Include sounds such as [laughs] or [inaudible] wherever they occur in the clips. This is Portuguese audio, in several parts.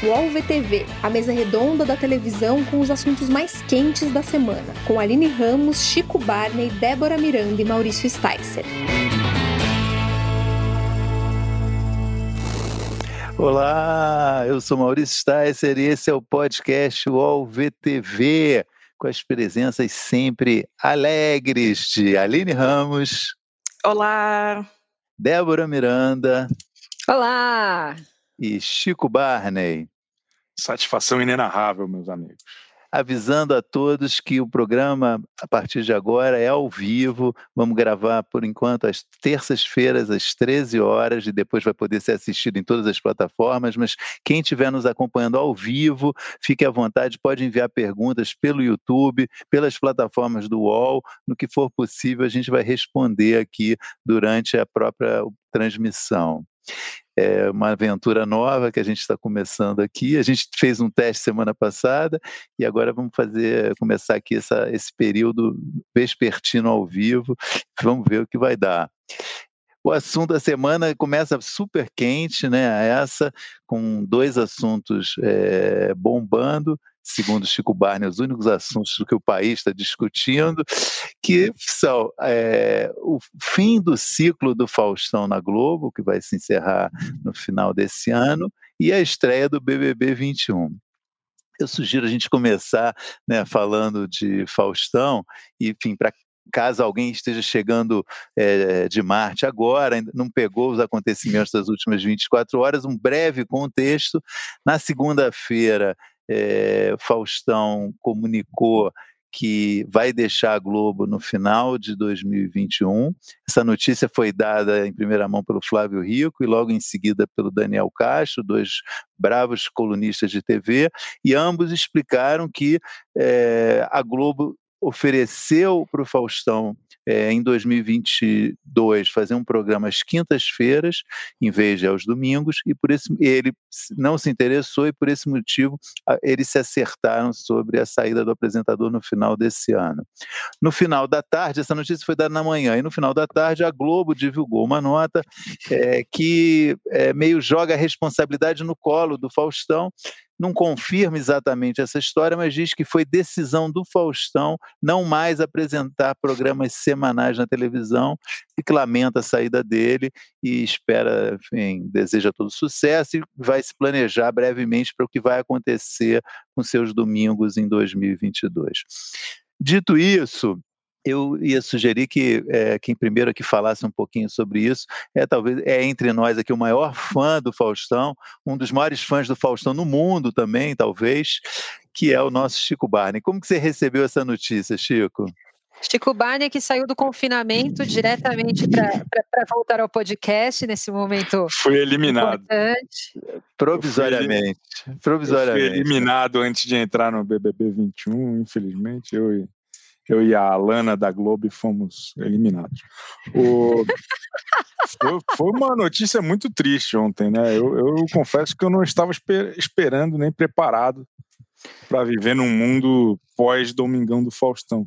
UOL VTV, a mesa redonda da televisão com os assuntos mais quentes da semana, com Aline Ramos, Chico Barney, Débora Miranda e Maurício Sticer. Olá, eu sou Maurício Sticer e esse é o podcast UOL VTV, com as presenças sempre alegres de Aline Ramos. Olá. Débora Miranda. Olá e Chico Barney. Satisfação inenarrável, meus amigos. Avisando a todos que o programa, a partir de agora, é ao vivo. Vamos gravar, por enquanto, às terças-feiras, às 13 horas, e depois vai poder ser assistido em todas as plataformas. Mas quem estiver nos acompanhando ao vivo, fique à vontade, pode enviar perguntas pelo YouTube, pelas plataformas do UOL. No que for possível, a gente vai responder aqui durante a própria transmissão é uma aventura nova que a gente está começando aqui. A gente fez um teste semana passada e agora vamos fazer começar aqui essa, esse período vespertino ao vivo. Vamos ver o que vai dar. O assunto da semana começa super quente, né? Essa com dois assuntos é, bombando segundo Chico Barney, os únicos assuntos que o país está discutindo, que são é, o fim do ciclo do Faustão na Globo, que vai se encerrar no final desse ano, e a estreia do BBB 21 eu sugiro a gente começar né, falando de Faustão, e, enfim, para caso alguém esteja chegando é, de Marte agora, ainda não pegou os acontecimentos das últimas 24 horas, um breve contexto. Na segunda-feira, é, Faustão comunicou que vai deixar a Globo no final de 2021. Essa notícia foi dada em primeira mão pelo Flávio Rico e logo em seguida pelo Daniel Castro, dois bravos colunistas de TV, e ambos explicaram que é, a Globo ofereceu para o Faustão é, em 2022 fazer um programa às quintas-feiras em vez de aos domingos e por esse ele não se interessou e por esse motivo eles se acertaram sobre a saída do apresentador no final desse ano. No final da tarde, essa notícia foi dada na manhã e no final da tarde a Globo divulgou uma nota é, que é, meio joga a responsabilidade no colo do Faustão não confirma exatamente essa história, mas diz que foi decisão do Faustão não mais apresentar programas semanais na televisão e que lamenta a saída dele e espera, enfim, deseja todo sucesso e vai se planejar brevemente para o que vai acontecer com seus domingos em 2022. Dito isso, eu ia sugerir que é, quem primeiro aqui falasse um pouquinho sobre isso é talvez é entre nós aqui o maior [laughs] fã do Faustão, um dos maiores fãs do Faustão no mundo também, talvez, que é o nosso Chico Barney. Como que você recebeu essa notícia, Chico? Chico Barney que saiu do confinamento diretamente para voltar ao podcast nesse momento. Foi eliminado. Importante. Provisoriamente. Provisoriamente. Eu fui eliminado antes de entrar no BBB 21, infelizmente. Eu eu e a Alana da Globo fomos eliminados. O... [laughs] foi, foi, uma notícia muito triste ontem, né? Eu, eu confesso que eu não estava esper esperando nem preparado para viver num mundo pós-Domingão do Faustão.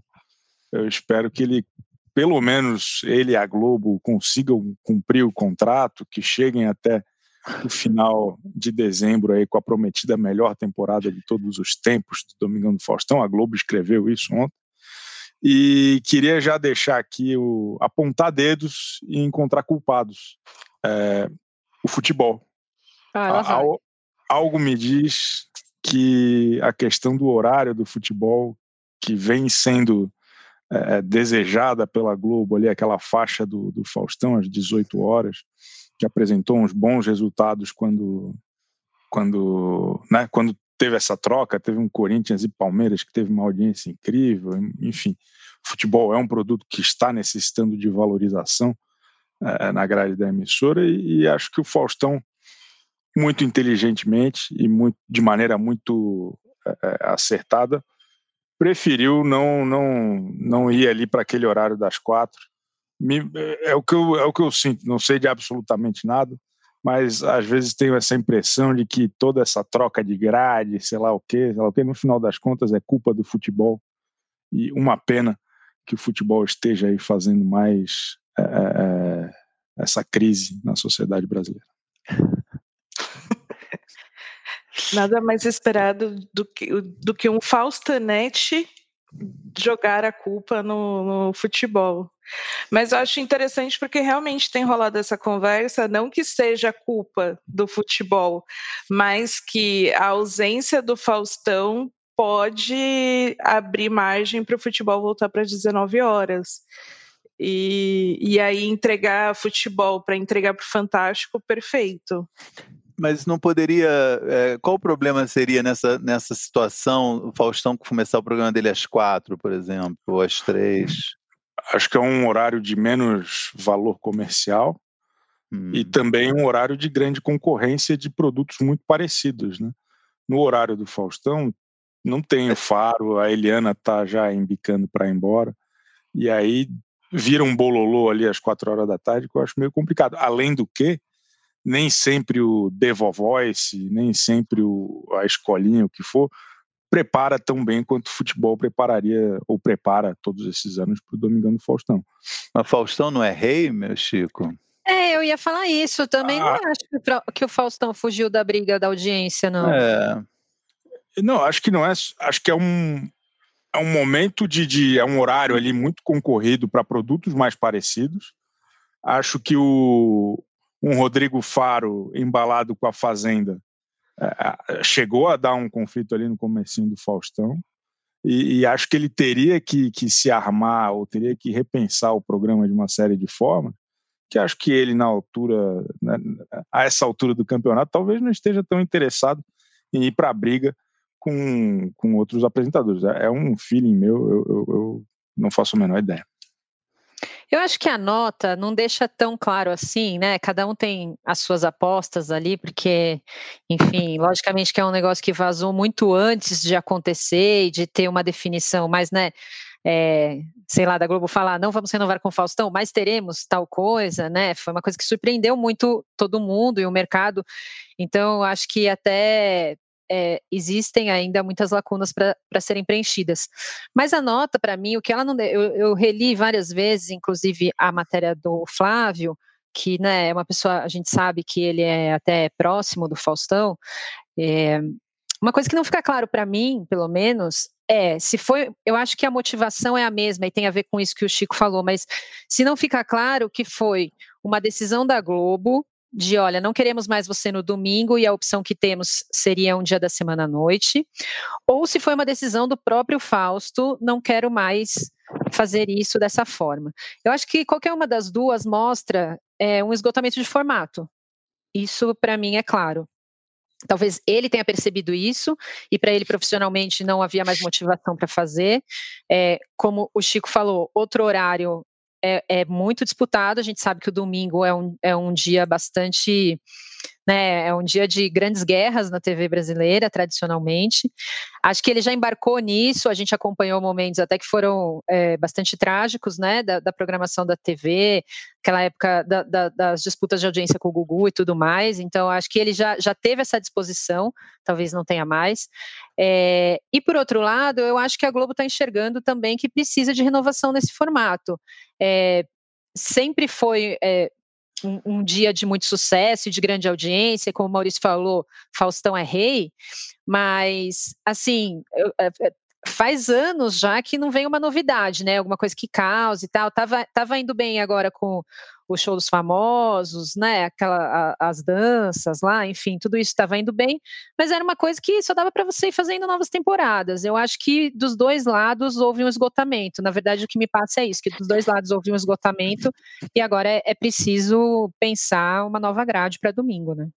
Eu espero que ele, pelo menos ele e a Globo, consigam cumprir o contrato, que cheguem até o final de dezembro aí com a prometida melhor temporada de todos os tempos do Domingão do Faustão. A Globo escreveu isso ontem. E queria já deixar aqui o apontar dedos e encontrar culpados. É, o futebol. Ah, Al, algo me diz que a questão do horário do futebol, que vem sendo é, desejada pela Globo, ali, aquela faixa do, do Faustão às 18 horas, que apresentou uns bons resultados quando, quando, né, quando teve essa troca, teve um Corinthians e Palmeiras que teve uma audiência incrível, enfim, futebol é um produto que está necessitando de valorização é, na grade da emissora e, e, acho que o Faustão muito inteligentemente e muito, de maneira muito é, acertada preferiu não não não ir ali para aquele horário das quatro. Me, é, é o que eu, é o que eu sinto não sei de absolutamente nada mas às vezes tenho essa impressão de que toda essa troca de grade, sei lá o quê, sei lá o quê, no final das contas é culpa do futebol. E uma pena que o futebol esteja aí fazendo mais é, é, essa crise na sociedade brasileira. [laughs] Nada mais esperado do que, do que um Faustanete jogar a culpa no, no, futebol. Mas eu acho interessante porque realmente tem rolado essa conversa, não que seja culpa do futebol, mas que a ausência do Faustão pode abrir margem para o futebol voltar para as 19 horas. E, e aí entregar futebol para entregar para o Fantástico, perfeito. Mas não poderia. É, qual o problema seria nessa, nessa situação, o Faustão começar o programa dele às quatro, por exemplo, ou às três? Acho que é um horário de menos valor comercial hum. e também um horário de grande concorrência de produtos muito parecidos. Né? No horário do Faustão, não tem o faro, a Eliana tá já embicando para ir embora, e aí vira um bololô ali às quatro horas da tarde, que eu acho meio complicado. Além do que, nem sempre o Devo Voice, nem sempre o, a escolinha, o que for, prepara tão bem quanto o futebol prepararia ou prepara todos esses anos para o Domingão do Faustão. Mas Faustão não é rei, meu Chico? É, eu ia falar isso. Também ah. não acho que o Faustão fugiu da briga da audiência, não. É. Não, acho que não é. Acho que é um, é um momento de, de é um horário ali muito concorrido para produtos mais parecidos. Acho que o, um Rodrigo Faro embalado com a Fazenda chegou a dar um conflito ali no comecinho do Faustão e, e, acho que ele teria que, que se armar ou teria que repensar o programa de uma série de formas que acho que ele na altura né, a essa altura do campeonato talvez não esteja tão interessado em ir para a briga com, com outros apresentadores. É, é um feeling meu eu, eu, eu não faço a menor ideia eu acho que a nota não deixa tão claro assim, né? Cada um tem as suas apostas ali, porque, enfim, logicamente que é um negócio que vazou muito antes de acontecer e de ter uma definição, mas, né? É, sei lá, da Globo falar, não vamos renovar com o Faustão, mas teremos tal coisa, né? Foi uma coisa que surpreendeu muito todo mundo e o mercado. Então, acho que até é, existem ainda muitas lacunas para serem preenchidas. Mas a nota, para mim, o que ela não. Eu, eu reli várias vezes, inclusive a matéria do Flávio, que né, é uma pessoa, a gente sabe que ele é até próximo do Faustão. É, uma coisa que não fica claro para mim, pelo menos, é se foi. Eu acho que a motivação é a mesma e tem a ver com isso que o Chico falou, mas se não fica claro que foi uma decisão da Globo de olha, não queremos mais você no domingo e a opção que temos seria um dia da semana à noite, ou se foi uma decisão do próprio Fausto, não quero mais fazer isso dessa forma. Eu acho que qualquer uma das duas mostra é, um esgotamento de formato. Isso para mim é claro. Talvez ele tenha percebido isso e para ele profissionalmente não havia mais motivação para fazer. É, como o Chico falou, outro horário é, é, muito disputado. A gente sabe que o domingo é um, é um dia bastante. Né, é um dia de grandes guerras na TV brasileira, tradicionalmente. Acho que ele já embarcou nisso, a gente acompanhou momentos até que foram é, bastante trágicos né, da, da, programação da TV, aquela época da, da, das disputas de audiência com o Gugu e tudo mais. Então, acho que ele já, já teve essa disposição, talvez não tenha mais. É, e, por outro lado, eu acho que a Globo está enxergando também que precisa de renovação nesse formato. É, sempre foi é, um, um, dia de muito sucesso e de grande audiência, como o Maurício falou, Faustão é rei, mas assim, eu, é, é, faz anos já que não vem uma novidade, né? Alguma coisa que cause e tal. Tava, tava indo bem agora com o show dos famosos, né? Aquela, a, as danças lá, enfim, tudo isso estava indo bem, mas era uma coisa que só dava para você ir fazendo novas temporadas. Eu acho que dos dois lados houve um esgotamento. Na verdade, o que me passa é isso: que dos dois lados houve um esgotamento e agora é, é preciso pensar uma nova grade para domingo, né?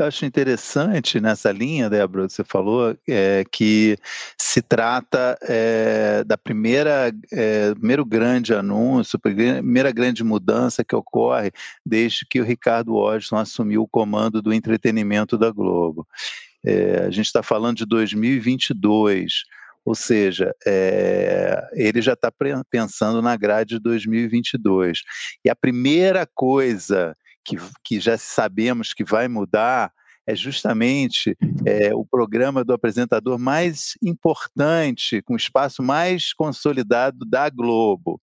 Eu acho interessante nessa linha, Débora, você falou, é, que se trata é, da primeira, é, primeiro grande anúncio, primeira grande mudança que ocorre desde que o Ricardo Washington assumiu o comando do entretenimento da Globo. A gente está falando de 2022. Ou seja, é, ele já está pensando na grade de 2022. E a primeira coisa que, que já sabemos que vai mudar é justamente é, o programa do apresentador mais importante, com o espaço mais consolidado da Globo.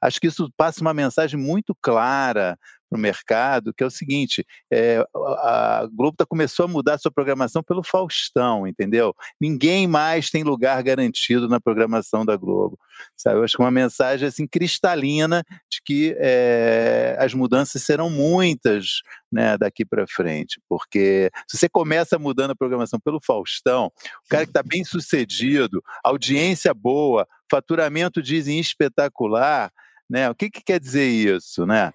Acho que isso passa uma mensagem muito clara para o mercado, que é o seguinte: é, a Globo tá, começou a mudar sua programação pelo Faustão, entendeu? Ninguém mais tem lugar garantido na programação da Globo. Sabe? Eu acho que uma mensagem assim cristalina de que é, as mudanças serão muitas né, daqui para frente, porque se você começa mudando a programação pelo Faustão, o cara que está bem sucedido, audiência boa, faturamento dizem espetacular, né? O que, que quer dizer isso, né?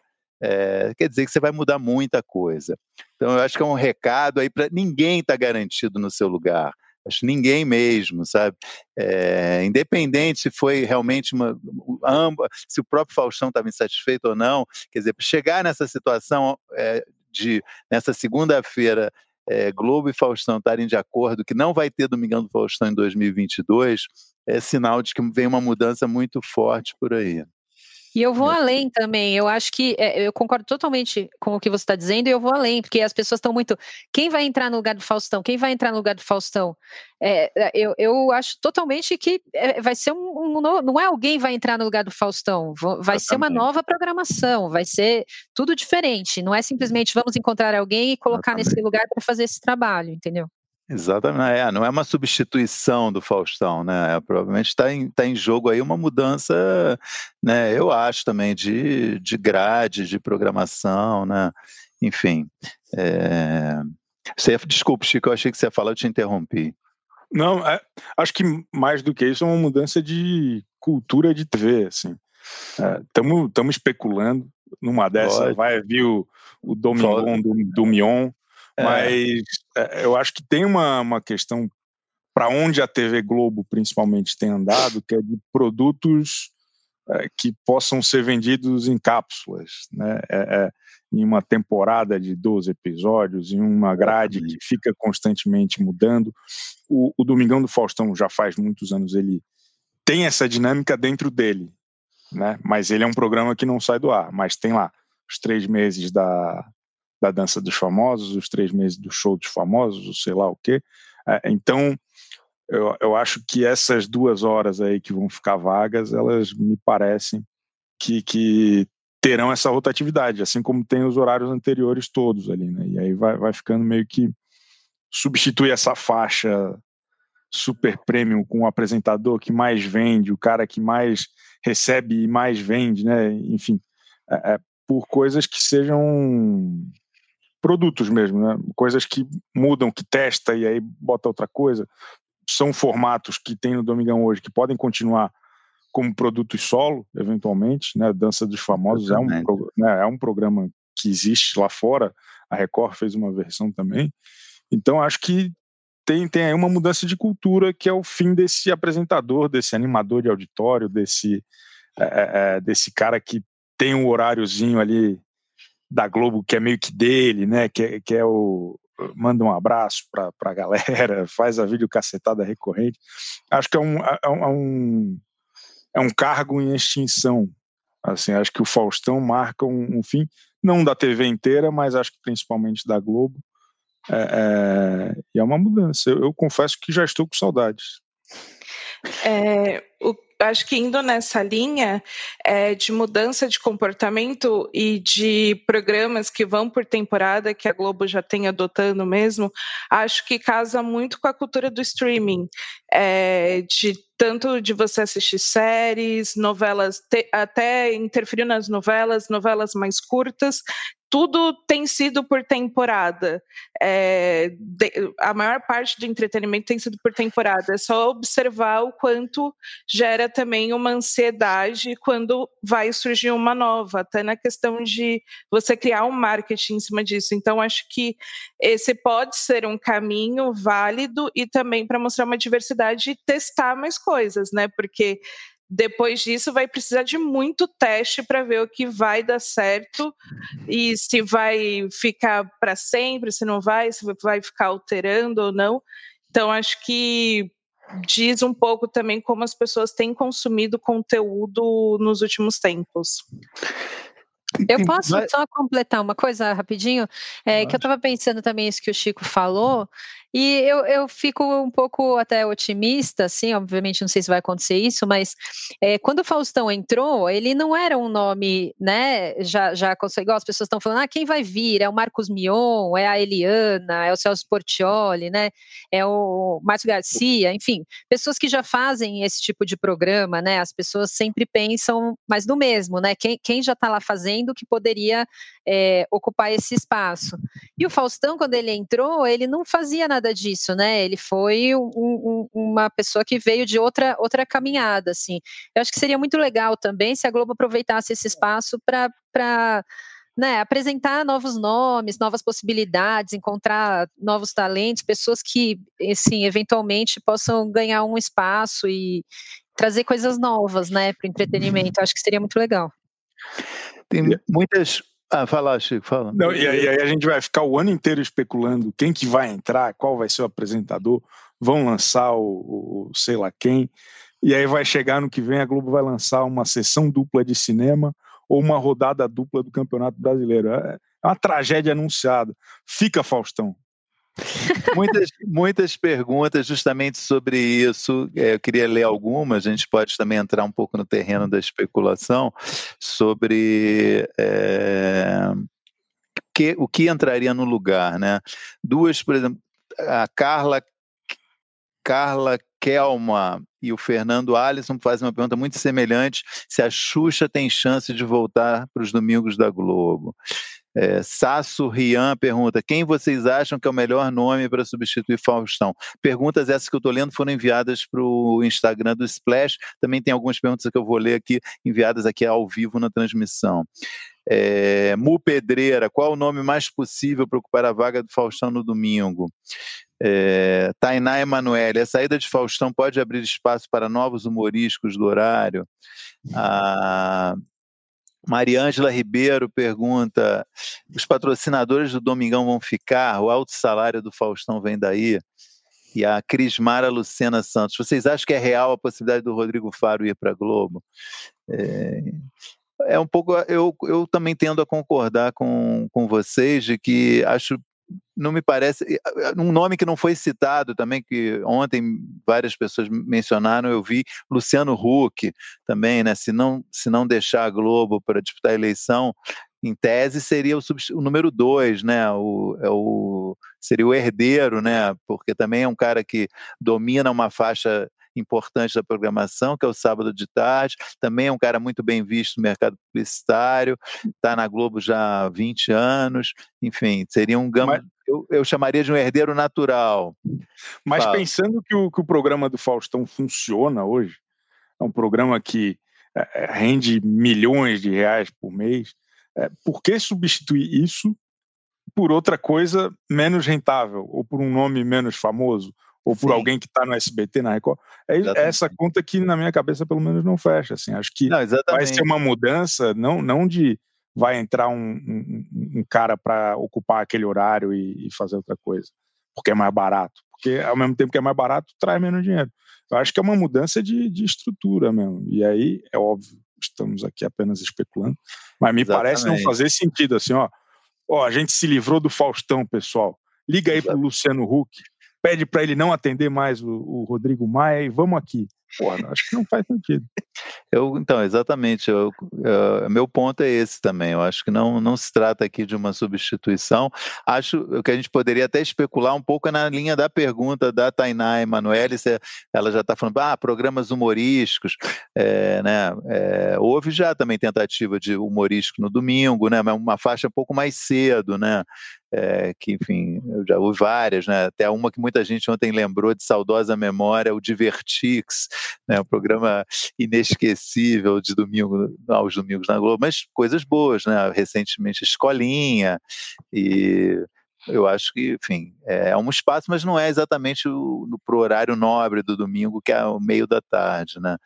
É, quer dizer que você vai mudar muita coisa. Então, eu acho que é um recado aí para ninguém está garantido no seu lugar. Acho ninguém mesmo, sabe? É, independente se foi realmente uma. Amba, se o próprio Faustão estava insatisfeito ou não, quer dizer, chegar nessa situação é, de, nessa segunda-feira, é, Globo e Faustão estarem de acordo que não vai ter Domingão do Faustão em 2022, é sinal de que vem uma mudança muito forte por aí. E eu vou além também. Eu acho que é, eu concordo totalmente com o que você está dizendo e eu vou além, porque as pessoas estão muito. Quem vai entrar no lugar do Faustão? Quem vai entrar no lugar do Faustão? É, é eu, eu acho totalmente que é, vai ser um, um, Não é alguém vai entrar no lugar do Faustão, vai ser uma nova programação, vai ser tudo diferente. Não é simplesmente vamos encontrar alguém e colocar nesse lugar para fazer esse trabalho, entendeu? Exatamente, é, não é uma substituição do Faustão, né? É, provavelmente está em, tá em jogo aí uma mudança, né? Eu acho também de, de grade, de programação, né? Enfim. É... Você, desculpe, Chico, eu achei que você ia falar, eu te interrompi. Não, é, acho que mais do que isso é uma mudança de cultura de TV, assim. Estamos é, especulando numa dessa, Pode. vai vir o, o Domingão do, do Mion, é. Mas. Eu acho que tem uma, uma questão para onde a TV Globo principalmente tem andado, que é de produtos é, que possam ser vendidos em cápsulas, né? É, é, em uma temporada de 12 episódios, em uma grade que fica constantemente mudando. O, o Domingão do Faustão já faz muitos anos, ele tem essa dinâmica dentro dele, né? Mas ele é um programa que não sai do ar, mas tem lá os três meses da, da dança dos famosos, os três meses do show dos famosos, sei lá o quê. É, então, eu, eu acho que essas duas horas aí que vão ficar vagas, elas me parecem que, que terão essa rotatividade, assim como tem os horários anteriores todos ali, né? E aí vai, vai ficando meio que substituir essa faixa super premium com o apresentador que mais vende, o cara que mais recebe e mais vende, né? Enfim, é, é, por coisas que sejam produtos mesmo, né? coisas que mudam, que testa e aí bota outra coisa. São formatos que tem no Domingão hoje que podem continuar como produtos solo, eventualmente. Né? Dança dos Famosos é um, né, é um programa que existe lá fora. A Record fez uma versão também. Então, acho que tem, tem aí uma mudança de cultura que é o fim desse apresentador, desse animador de auditório, desse, é, é, é desse cara que tem um horáriozinho ali da Globo que é meio que dele, né? Que é, que é o manda um abraço para a galera, [laughs] faz a vídeo cacetada recorrente. Acho que é um, é, é um, é um cargo em extinção. Assim, acho que o Faustão marca um, um fim, não da TV inteira, mas acho que principalmente da Globo. É, é, e é uma mudança. Eu, eu, confesso que já estou com saudades. É, o acho que indo nessa linha é, de mudança de comportamento e de programas que vão por temporada, que a Globo já tem adotando mesmo, acho que casa muito com a cultura do streaming, é, de tanto de você assistir séries, novelas, te, até interferir nas novelas, novelas mais curtas, tudo tem sido por temporada. É, de, a maior parte do entretenimento tem sido por temporada. É só observar o quanto gera também uma ansiedade quando vai surgir uma nova, até na questão de você criar um marketing em cima disso. Então, acho que esse pode ser um caminho válido e também para mostrar uma diversidade e testar mais coisas, né? Porque depois disso vai precisar de muito teste para ver o que vai dar certo e se vai ficar para sempre, se não vai, se vai ficar alterando ou não. Então acho que diz um pouco também como as pessoas têm consumido conteúdo nos últimos tempos. Eu [laughs] posso só completar uma coisa rapidinho? É, que eu estava pensando também isso que o Chico falou, e eu, eu fico um pouco até otimista, assim, obviamente não sei se vai acontecer isso, mas é, quando o Faustão entrou, ele não era um nome, né, já, já igual as pessoas estão falando, ah, quem vai vir? É o Marcos Mion, é a Eliana, é o Celso Portioli, né, é o Márcio Garcia, enfim, pessoas que já fazem esse tipo de programa, né, as pessoas sempre pensam mais do mesmo, né, quem, quem já está lá fazendo que poderia é, ocupar esse espaço. E o Faustão, quando ele entrou, ele não fazia nada disso, né? Ele foi um, um, uma pessoa que veio de outra, outra caminhada, assim. Eu acho que seria muito legal também se a Globo aproveitasse esse espaço para né, apresentar novos nomes, novas possibilidades, encontrar novos talentos, pessoas que, assim, eventualmente possam ganhar um espaço e trazer coisas novas, né, para o entretenimento. Acho que seria muito legal. Tem muitas ah, fala, Chico, fala. Não, e, aí, a gente vai ficar o ano inteiro especulando quem que vai entrar, qual vai ser o apresentador, vão lançar o, o sei lá quem, e aí vai chegar no que vem, a Globo vai lançar uma sessão dupla de cinema ou uma rodada dupla do Campeonato Brasileiro. É, é uma tragédia anunciada. Fica, Faustão muitas, muitas perguntas justamente sobre isso. É, eu queria ler algumas, a gente pode também entrar um pouco no terreno da especulação sobre é, que, o que entraria no lugar. Né? Duas, por exemplo, a Carla, Carla Kelma e o Fernando Alisson fazem uma pergunta muito semelhante: se a Xuxa tem chance de voltar para os domingos da Globo. É, Sasso Rian pergunta: quem vocês acham que é o melhor nome para substituir Faustão? Perguntas essas que eu estou lendo foram enviadas para o Instagram do Splash. Também tem algumas perguntas que eu vou ler aqui, enviadas aqui ao vivo na transmissão. É, Mu Pedreira, qual o nome mais possível para ocupar a vaga do Faustão no domingo? É, Tainá Emanuele, a saída de Faustão pode abrir espaço para novos humorísticos do horário? Ah, Mariângela Ribeiro pergunta: os patrocinadores do Domingão vão ficar? O alto salário do Faustão vem daí? E a Crismara Lucena Santos, vocês acham que é real a possibilidade do Rodrigo Faro ir para Globo? É, é, um pouco. Eu, eu também tendo a concordar com, com vocês de que acho não me parece. Um nome que não foi citado também, que ontem várias pessoas mencionaram, eu vi Luciano Huck também, né? Se não, se não deixar a Globo para disputar a eleição, em tese seria o, o número dois, né? O, é o, seria o herdeiro, né? Porque também é um cara que domina uma faixa importante da programação, que é o Sábado de Tarde. Também é um cara muito bem visto no mercado publicitário, está na Globo já há 20 anos. Enfim, seria um gama. Mas... Eu, eu, chamaria de um herdeiro natural. Mas Fala. pensando que o, que o programa do Faustão funciona hoje, é um programa que é, é rende milhões de reais por mês, é, por que substituir isso por outra coisa menos rentável ou por um nome menos famoso ou por Sim. alguém que está no SBT, na Record. É exatamente. essa conta que na minha cabeça pelo menos não fecha. Assim, acho que não, vai ser uma mudança, não, não de vai entrar um, um, um cara para ocupar aquele horário e, e, fazer outra coisa, porque é mais barato. Porque ao mesmo tempo que é mais barato, traz menos dinheiro. Eu acho que é uma mudança de, de estrutura mesmo. E aí, é óbvio, estamos aqui apenas especulando, mas me exatamente. parece não fazer sentido assim, ó. Ó, a gente se livrou do Faustão, pessoal. Liga aí para o Luciano Huck, pede para ele não atender mais o, o, Rodrigo Maia e vamos aqui. Porra, acho que não faz sentido. [laughs] Eu, então, exatamente. Eu, eu, meu ponto é esse também. Eu acho que não, não se trata aqui de uma substituição. Acho que a gente poderia até especular um pouco na linha da pergunta da Tainá Emanuele, ela já está falando, ah, programas humorísticos. É, né, é, houve já também tentativa de humorístico no domingo, né, uma faixa um pouco mais cedo, né? é, que, enfim, eu já ouvi várias, né? até uma que muita gente ontem lembrou de saudosa memória, o Divertix, né? um programa inesquecível de domingo, aos domingos na Globo, mas coisas boas, né? recentemente Escolinha, e eu acho que, enfim, é um espaço, mas não é exatamente para o horário nobre do domingo, que é o meio da tarde, né?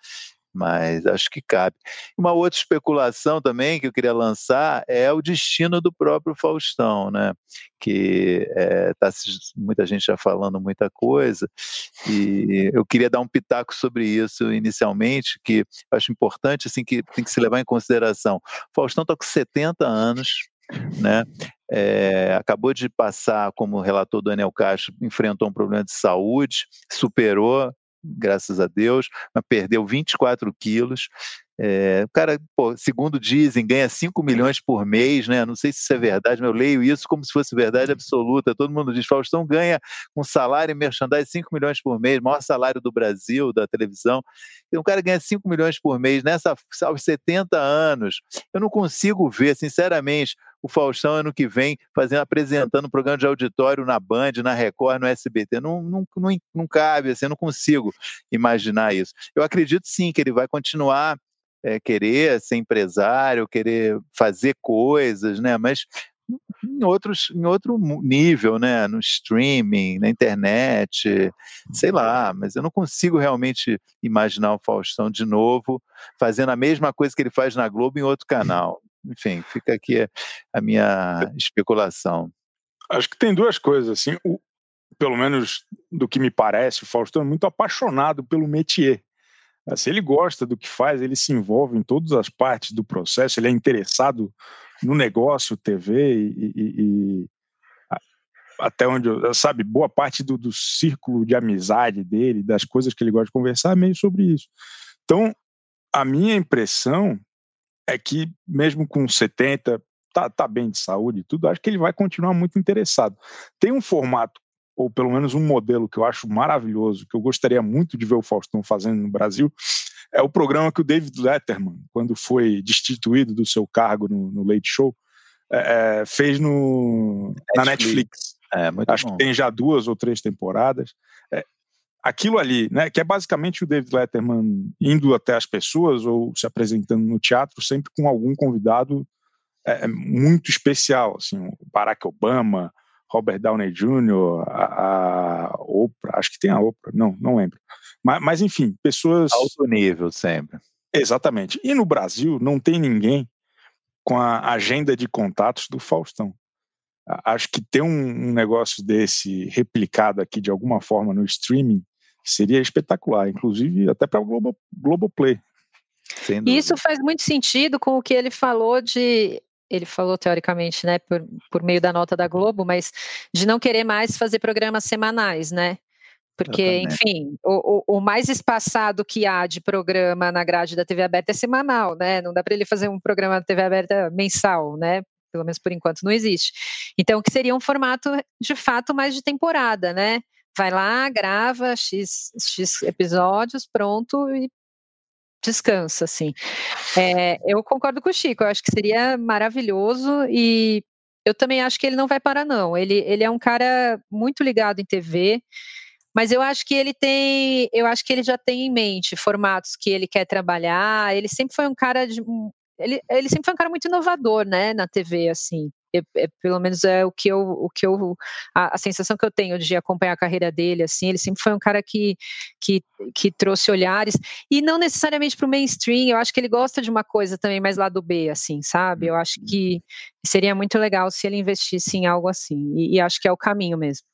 Mas acho que cabe. Uma outra especulação também que eu queria lançar é o destino do próprio Faustão, né? Que é, muita gente já falando muita coisa, e eu queria dar um pitaco sobre isso inicialmente, que acho importante, assim, que tem que se levar em consideração. Faustão está com 70 anos, né? É, acabou de passar, como relator Daniel Castro, enfrentou um problema de saúde, superou, graças a Deus, mas perdeu 24 quilos. É, o cara, pô, segundo dizem, ganha 5 milhões por mês, né? Não sei se isso é verdade, mas eu leio isso como se fosse verdade absoluta. Todo mundo diz, Faustão ganha um salário em merchandising 5 milhões por mês, maior salário do Brasil, da televisão. E um cara ganha 5 milhões por mês nessa aos 70 anos. Eu não consigo ver, sinceramente, o Faustão ano que vem fazendo, apresentando um programa de auditório na Band, na Record, no SBT. Não, não, não, não cabe, assim, eu não consigo imaginar isso. Eu acredito sim que ele vai continuar é, querer ser empresário, querer fazer coisas, né? Mas em outros em outro nível, né, no streaming, na internet, sei lá, mas eu não consigo realmente imaginar o Faustão de novo fazendo a mesma coisa que ele faz na Globo em outro canal. Enfim, fica aqui a minha especulação. Acho que tem duas coisas assim, o, pelo menos do que me parece, o Faustão é muito apaixonado pelo métier. Se ele gosta do que faz, ele se envolve em todas as partes do processo, ele é interessado no negócio TV e, e, e até onde, sabe, boa parte do, do círculo de amizade dele, das coisas que ele gosta de conversar, é meio sobre isso. Então, a minha impressão é que, mesmo com 70, tá, tá bem de saúde e tudo, acho que ele vai continuar muito interessado. Tem um formato ou pelo menos um modelo que eu acho maravilhoso, que eu gostaria muito de ver o Faustão fazendo no Brasil, é o programa que o David Letterman, quando foi destituído do seu cargo no, no Late Show, é, é fez no, Netflix. na Netflix. É, acho bom. que tem já duas ou três temporadas. É, aquilo ali, né, que é basicamente o David Letterman indo até as pessoas ou se apresentando no teatro, sempre com algum convidado é, muito especial, assim, Barack Obama, Robert Downey Jr., a, a Oprah, acho que tem a Oprah, não, não lembro. Mas, mas enfim, pessoas. Alto nível sempre. Exatamente. E no Brasil não tem ninguém com a agenda de contatos do Faustão. Acho que ter um, um negócio desse replicado aqui de alguma forma no streaming seria espetacular, inclusive até para o Globo, Globoplay. Isso faz muito sentido com o que ele falou de ele falou teoricamente, né, por, por meio da nota da Globo, mas de não querer mais fazer programas semanais, né? Porque, enfim, o, o, o, mais espaçado que há de programa na grade da TV aberta é semanal, né? Não dá para ele fazer um programa da TV aberta mensal, né? Pelo menos por enquanto não existe. Então, que seria um formato de fato mais de temporada, né? Vai lá, grava X, X episódios, pronto, e descansa, assim. É, eu concordo com o Chico, eu acho que seria maravilhoso e eu também acho que ele não vai parar, não. Ele, ele é um cara muito ligado em TV, mas eu acho que ele tem, eu acho que ele já tem em mente formatos que ele quer trabalhar. Ele sempre foi um cara de, ele, ele sempre foi um cara muito inovador, né, na TV, assim. É, é, pelo menos é o que eu, o que eu a, a, sensação que eu tenho de acompanhar a carreira dele, assim, ele sempre foi um cara que, que, que trouxe olhares, e não necessariamente para o mainstream, eu acho que ele gosta de uma coisa também mais lá do B, assim, sabe? Eu acho que seria muito legal se ele investisse em algo assim, e, e acho que é o caminho mesmo.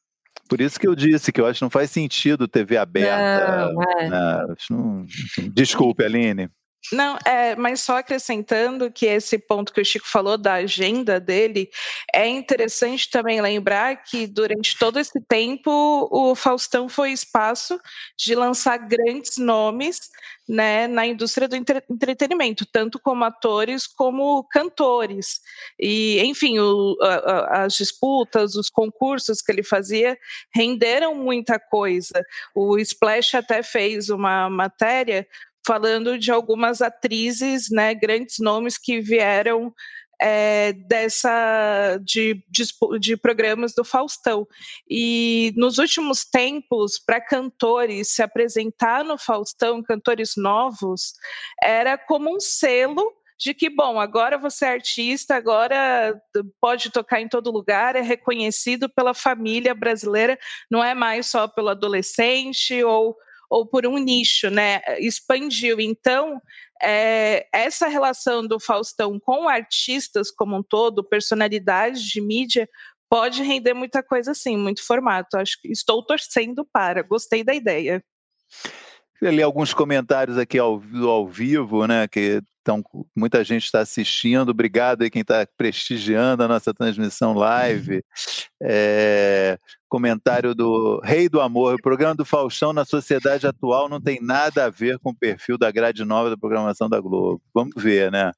Por isso que eu disse que eu acho que não faz sentido TV aberta. Não, é. Né? não, Desculpe, Aline. Não, é, mas só acrescentando que esse ponto que o Chico falou da agenda dele, é interessante também lembrar que durante todo esse tempo o Faustão foi espaço de lançar grandes nomes né, na indústria do entre entretenimento, tanto como atores como cantores. E, enfim, o, a, as disputas, os concursos que ele fazia renderam muita coisa. O Splash até fez uma matéria falando de algumas atrizes, né, grandes nomes que vieram é, dessa de, de, de, programas do Faustão. E nos últimos tempos, para cantores se apresentar no Faustão, cantores novos, era como um selo de que, bom, agora você é artista, agora pode tocar em todo lugar, é reconhecido pela família brasileira, não é mais só pelo adolescente ou ou por um nicho, né? Expandiu. Então, é, essa relação do Faustão com artistas como um todo, personalidades de mídia, pode render muita coisa assim, muito formato. Acho que estou torcendo para, gostei da ideia. Eu li alguns comentários aqui ao, ao vivo, né? Que então, muita gente está assistindo. Obrigado aí quem está prestigiando a nossa transmissão live. [laughs] É, comentário do Rei do Amor. O programa do Faustão na sociedade atual não tem nada a ver com o perfil da grade nova da programação da Globo. Vamos ver, né?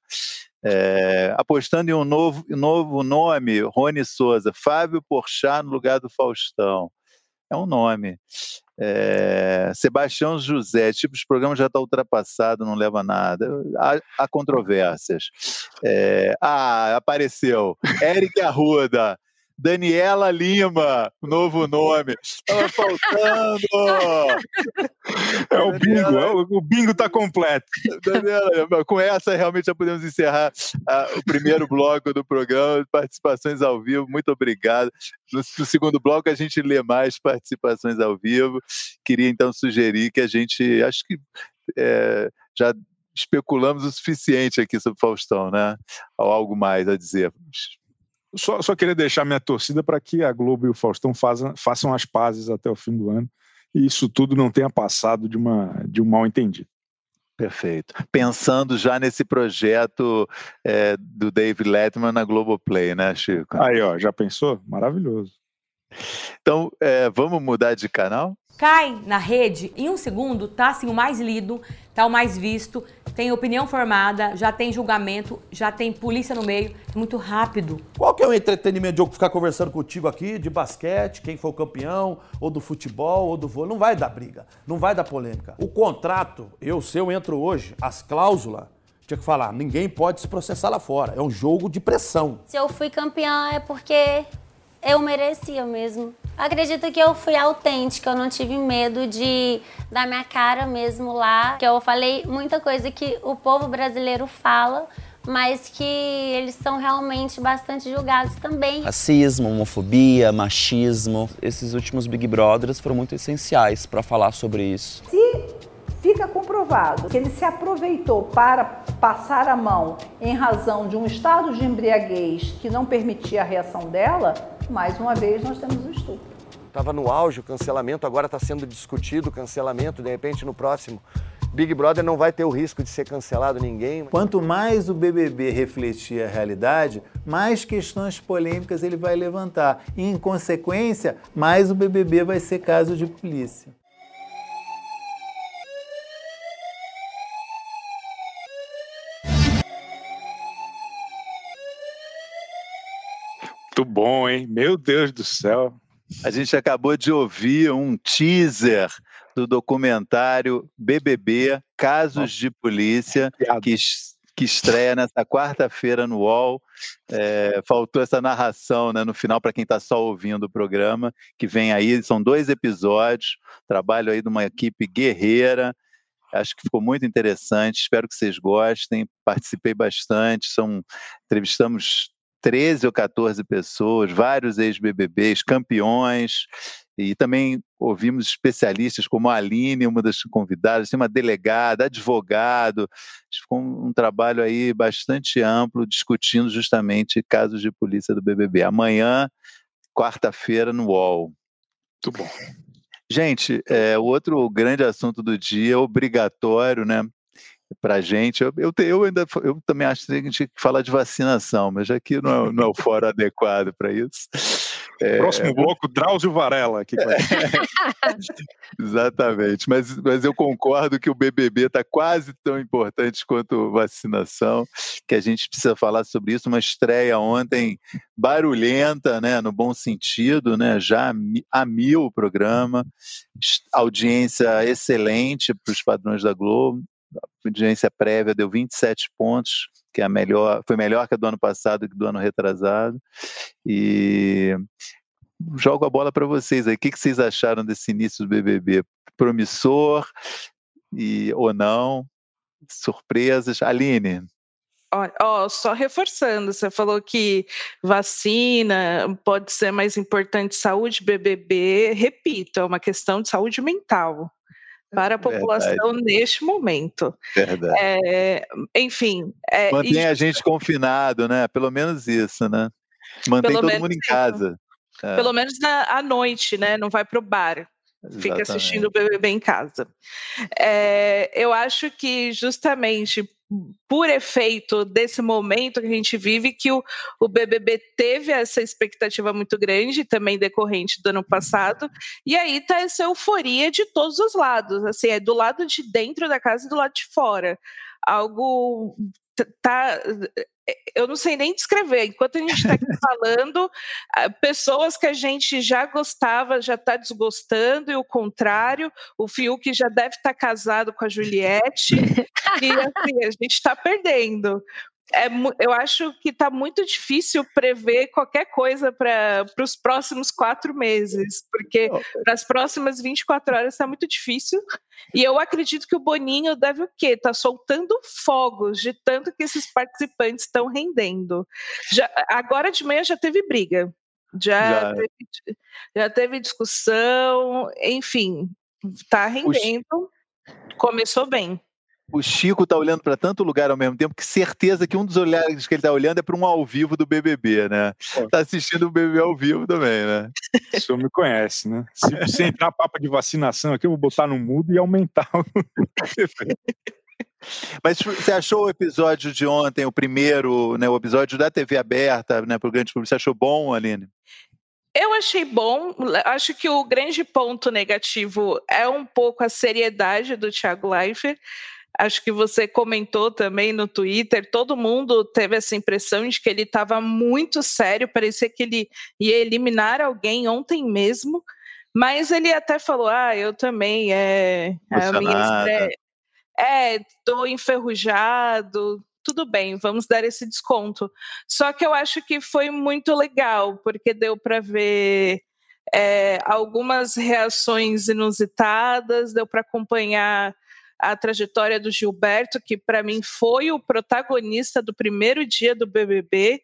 É, apostando em um novo, novo nome, Rony Souza, Fábio Porchat no lugar do Faustão. É um nome. É, Sebastião José, tipo de programa já está ultrapassado, não leva nada. Há, há controvérsias. É, ah, apareceu. Eric Arruda. Daniela Lima, novo nome. Estava faltando. [laughs] É o bingo, é o, o bingo está completo. Daniela, com essa realmente já podemos encerrar ah, o primeiro bloco do programa, participações ao vivo. Muito obrigado. No, no, segundo bloco a gente lê mais participações ao vivo. Queria então sugerir que a gente, acho que é, já especulamos o suficiente aqui sobre Faustão, né? Ou algo mais a dizer. Só, só queria deixar minha torcida para que a Globo e o Faustão façam, façam as pazes até o fim do ano e isso tudo não tenha passado de, uma, de um mal entendido. Perfeito. Pensando já nesse projeto é, do David Letterman na Globoplay, né, Chico? Aí, ó, já pensou? Maravilhoso. Então, é, vamos mudar de canal? Cai na rede, em um segundo, tá assim o mais lido, tá o mais visto, tem opinião formada, já tem julgamento, já tem polícia no meio, é muito rápido. Qual que é o entretenimento de eu ficar conversando contigo aqui de basquete, quem foi o campeão, ou do futebol, ou do vôlei? Não vai dar briga, não vai dar polêmica. O contrato, eu, se eu entro hoje, as cláusulas, tinha que falar, ninguém pode se processar lá fora. É um jogo de pressão. Se eu fui campeã é porque eu merecia mesmo. Acredito que eu fui autêntica, eu não tive medo de dar minha cara mesmo lá, que eu falei muita coisa que o povo brasileiro fala, mas que eles são realmente bastante julgados também. Racismo, homofobia, machismo, esses últimos Big Brothers foram muito essenciais para falar sobre isso. Se fica comprovado que ele se aproveitou para passar a mão em razão de um estado de embriaguez que não permitia a reação dela, mais uma vez nós temos o estupro. Estava no auge o cancelamento, agora está sendo discutido o cancelamento, de repente no próximo Big Brother não vai ter o risco de ser cancelado ninguém. Quanto mais o BBB refletir a realidade, mais questões polêmicas ele vai levantar. E, em consequência, mais o BBB vai ser caso de polícia. Muito bom, hein? Meu Deus do céu. A gente acabou de ouvir um teaser do documentário BBB Casos de Polícia, que, que estreia nessa quarta-feira no UOL. É, faltou essa narração né, no final para quem está só ouvindo o programa, que vem aí, são dois episódios, trabalho aí de uma equipe guerreira. Acho que ficou muito interessante, espero que vocês gostem. Participei bastante, são entrevistamos 13 ou 14 pessoas, vários ex-BBBs, campeões, e também ouvimos especialistas como a Aline, uma das convidadas, uma delegada, advogado, ficou um, um trabalho aí bastante amplo discutindo justamente casos de polícia do BBB. Amanhã, quarta-feira, no UOL. Muito bom. Gente, é, o outro grande assunto do dia, obrigatório, né? Para a gente. Eu, eu, eu, ainda eu também acho que a gente tinha que falar de vacinação, mas aqui não é, não é o fórum adequado para isso. É, Próximo bloco, Drauzio Varela. Aqui [laughs] Exatamente, mas, mas eu concordo que o BBB está quase tão importante quanto vacinação, que a gente precisa falar sobre isso. Uma estreia ontem barulhenta, né, no bom sentido, né, já a mil o programa, audiência excelente para os padrões da Globo audiência prévia deu 27 pontos, que é a melhor, foi melhor que a do ano passado e que do ano retrasado. E jogo a bola para vocês aí. O que, que vocês acharam desse início do BBB? Promissor e ou não? Surpresas? Aline? Ó, só reforçando, você falou que vacina pode ser mais importante saúde, BBB. Repito, é uma questão de saúde mental para a população Verdade. neste momento. Verdade. É, enfim. É, Mantém a gente confinado, né? Pelo menos isso, né? Mantém todo mundo em casa. É. Pelo menos na, à noite, né? Não vai para o bar. Exatamente. Fica assistindo o BBB em casa. É, eu acho que justamente por efeito desse momento que a gente vive, que o, o BBB teve essa expectativa muito grande, também decorrente do ano passado, e aí tá essa euforia de todos os lados, assim, é do lado de dentro da casa e do lado de fora. Algo tá eu não sei nem descrever. Enquanto a gente está aqui [laughs] falando, pessoas que a gente já gostava já está desgostando, e o contrário, o Fiuk já deve estar tá casado com a [laughs] Juliette, e assim, a gente está perdendo é, eu acho que está muito difícil prever qualquer coisa para os próximos quatro meses, porque para as próximas 24 horas está muito difícil. E eu acredito que o Boninho deve o quê? Está soltando fogos de tanto que esses participantes estão rendendo. Já, agora de manhã já teve briga, já, já. Teve, já teve discussão, enfim, está rendendo. Começou bem o Chico está olhando para tanto lugar ao mesmo tempo que certeza que um dos olhares que ele está olhando é para um ao vivo do BBB, né? Está assistindo o BBB ao vivo também, né? O senhor me conhece, né? Se, se entrar papo de vacinação aqui, eu vou botar no mudo e aumentar o Mas você achou o episódio de ontem, o primeiro, né, o episódio da TV aberta, né, para o grande público, você achou bom, Aline? Eu achei bom. Acho que o grande ponto negativo é um pouco a seriedade do Thiago Leifert acho que você comentou também no Twitter, todo mundo teve essa impressão de que ele estava muito sério, parecia que ele ia eliminar alguém ontem mesmo, mas ele até falou: Ah, eu também, é. A minha é, estou enferrujado, tudo bem, vamos dar esse desconto. Só que eu acho que foi muito legal, porque deu para ver é, algumas reações inusitadas, deu para acompanhar a trajetória do Gilberto, que para mim foi o protagonista do primeiro dia do BBB.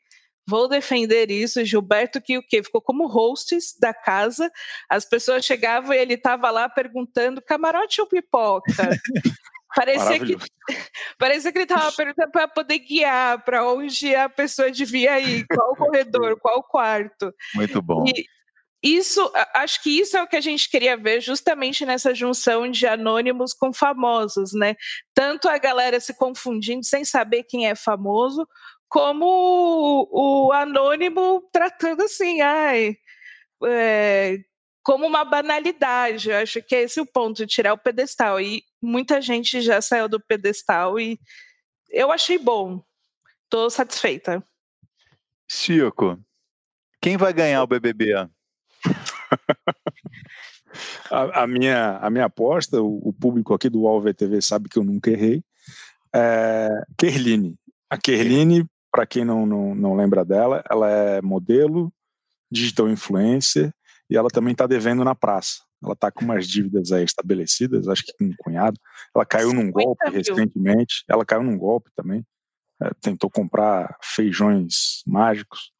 Vou defender isso, Gilberto, que o quê? Ficou como hostess da casa. As pessoas chegavam e ele estava lá perguntando camarote ou pipoca. [laughs] Parecia que, [laughs] parecia que ele estava perguntando para poder guiar para onde a pessoa devia ir, qual corredor, qual quarto. Muito bom. E, isso, acho que isso é o que a gente queria ver justamente nessa junção de anônimos com famosos, né? Tanto a galera se confundindo sem saber quem é famoso, como o, o anônimo tratando assim, ai, é, como uma banalidade. Eu acho que é esse o ponto, tirar o pedestal. E muita gente já saiu do pedestal e eu achei bom. Estou satisfeita. Chico, quem vai ganhar o BBB? [laughs] a, a, minha, a minha aposta, o, o público aqui do TV sabe que eu nunca errei, é Kerline. A Kerline, para quem não, não, não lembra dela, ela é modelo, digital influencer e ela também está devendo na praça. Ela está com umas dívidas aí estabelecidas, acho que com um cunhado. Ela caiu num golpe recentemente. Ela caiu num golpe também. É, tentou comprar feijões mágicos.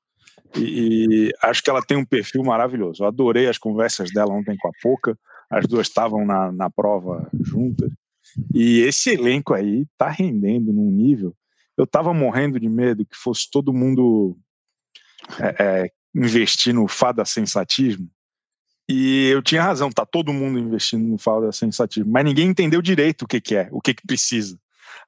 E, e, acho que ela tem um perfil maravilhoso. Eu adorei as conversas dela ontem com a Poca. As duas estavam na, na prova juntas. E esse elenco aí tá rendendo num nível. Eu tava morrendo de medo que fosse todo mundo é, é, investir no fada sensatismo. E eu tinha razão, tá todo mundo investindo no fada sensatismo. Mas ninguém entendeu direito o que, que é, o que, que precisa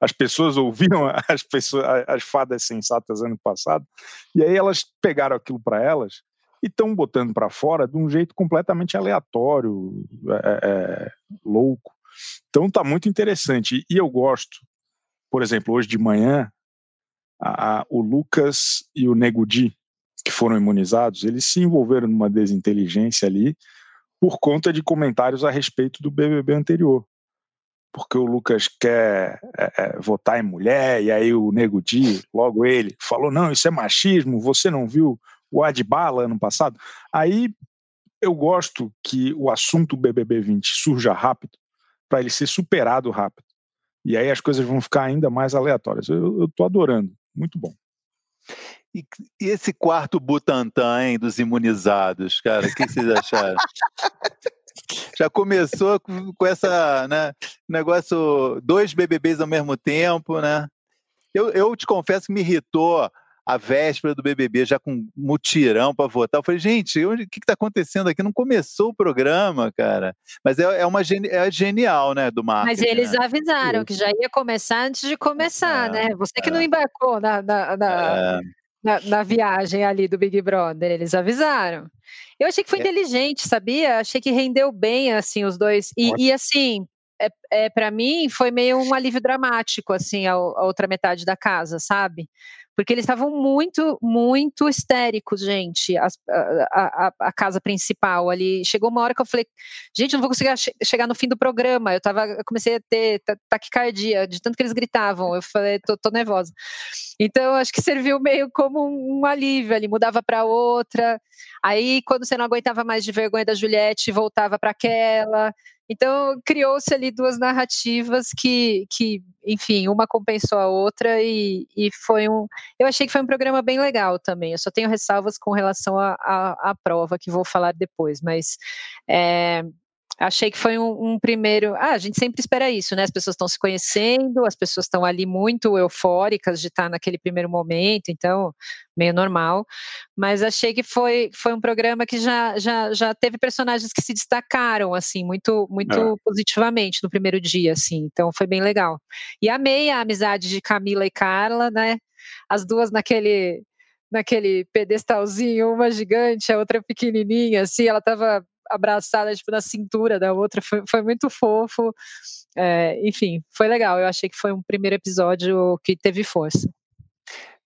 as pessoas ouviram as, pessoas, as fadas sensatas ano passado, e aí elas pegaram aquilo para elas e estão botando para fora de um jeito completamente aleatório, é, é, louco. Então tá muito interessante. E eu gosto, por exemplo, hoje de manhã, a, a, o Lucas e o Negudi, que foram imunizados, eles se envolveram numa desinteligência ali por conta de comentários a respeito do BBB anterior porque o Lucas quer é, é, votar em mulher, e aí o Nego Di, logo ele, falou: não, isso é machismo, você não viu o Adbala ano passado? Aí eu gosto que o assunto BBB 20 surja rápido, para ele ser superado rápido. E aí as coisas vão ficar ainda mais aleatórias. Eu, tô adorando, muito bom. E, e esse quarto Butantan, hein, dos imunizados, cara, o que vocês acharam? [laughs] [laughs] já começou com, com essa, né, negócio, dois BBBs ao mesmo tempo, né? Eu, eu te confesso que me irritou a véspera do BBB, já com mutirão para votar. Eu falei, gente, o que está acontecendo aqui? Não começou o programa, cara. Mas é, é uma é genial, né, do marketing. Mas eles né? avisaram que já ia começar antes de começar, é, né? Você que é. não embarcou na, na, na, é. Na, na viagem ali do Big Brother, eles avisaram. Eu achei que foi é. inteligente, sabia? Achei que rendeu bem, assim, os dois. E, e assim, é, é para mim foi meio um alívio dramático assim a, a, outra metade da casa, sabe? porque eles estavam muito, muito histéricos, gente, a, a, a, casa principal ali. Chegou uma hora que eu falei, gente, eu não vou conseguir chegar no fim do programa. Eu, tava, eu comecei a ter taquicardia de tanto que eles gritavam. Eu falei, tô, tô nervosa. Então, acho que serviu meio como um, um alívio ali, mudava para outra. Aí, quando você não aguentava mais de vergonha da Juliette, voltava para aquela. Então, criou-se ali duas narrativas que, que, enfim, uma compensou a outra e, e foi um. Eu achei que foi um programa bem legal também. Eu só tenho ressalvas com relação à prova, que vou falar depois, mas é, achei que foi um, um, primeiro. Ah, a gente sempre espera isso, né? As pessoas estão se conhecendo, as pessoas estão ali muito eufóricas de estar naquele primeiro momento, então, meio normal. Mas achei que foi, foi um programa que já, já, já teve personagens que se destacaram, assim, muito, muito é. positivamente no primeiro dia, assim. Então, foi bem legal. E amei a amizade de Camila e Carla, né? As duas naquele naquele pedestalzinho, uma gigante, a outra pequenininha, assim, ela estava abraçada tipo na cintura da outra, foi, foi muito fofo. É, enfim, foi legal. Eu achei que foi um primeiro episódio que teve força.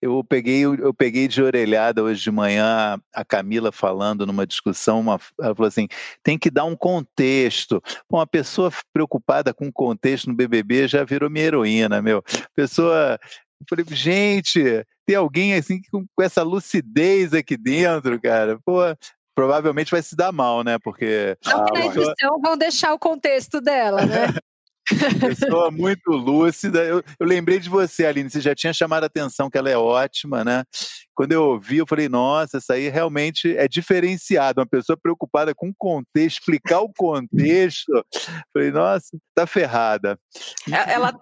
Eu peguei, eu peguei de orelhada hoje de manhã a Camila falando numa discussão, uma, ela falou assim: tem que dar um contexto. Bom, uma pessoa preocupada com contexto no BBB já virou minha heroína, meu. Pessoa eu falei, gente, tem alguém assim com, essa lucidez aqui dentro, cara. Pô, provavelmente vai se dar mal, né? Porque. Não que na edição vão deixar o contexto dela, né? [laughs] Pessoa muito lúcida. Eu, eu, lembrei de você, Aline. Você já tinha chamado a atenção que ela é ótima, né? Quando eu ouvi, eu falei, nossa, essa aí realmente é diferenciada. Uma pessoa preocupada com o contexto, explicar o contexto. Falei, nossa, tá ferrada. Ela,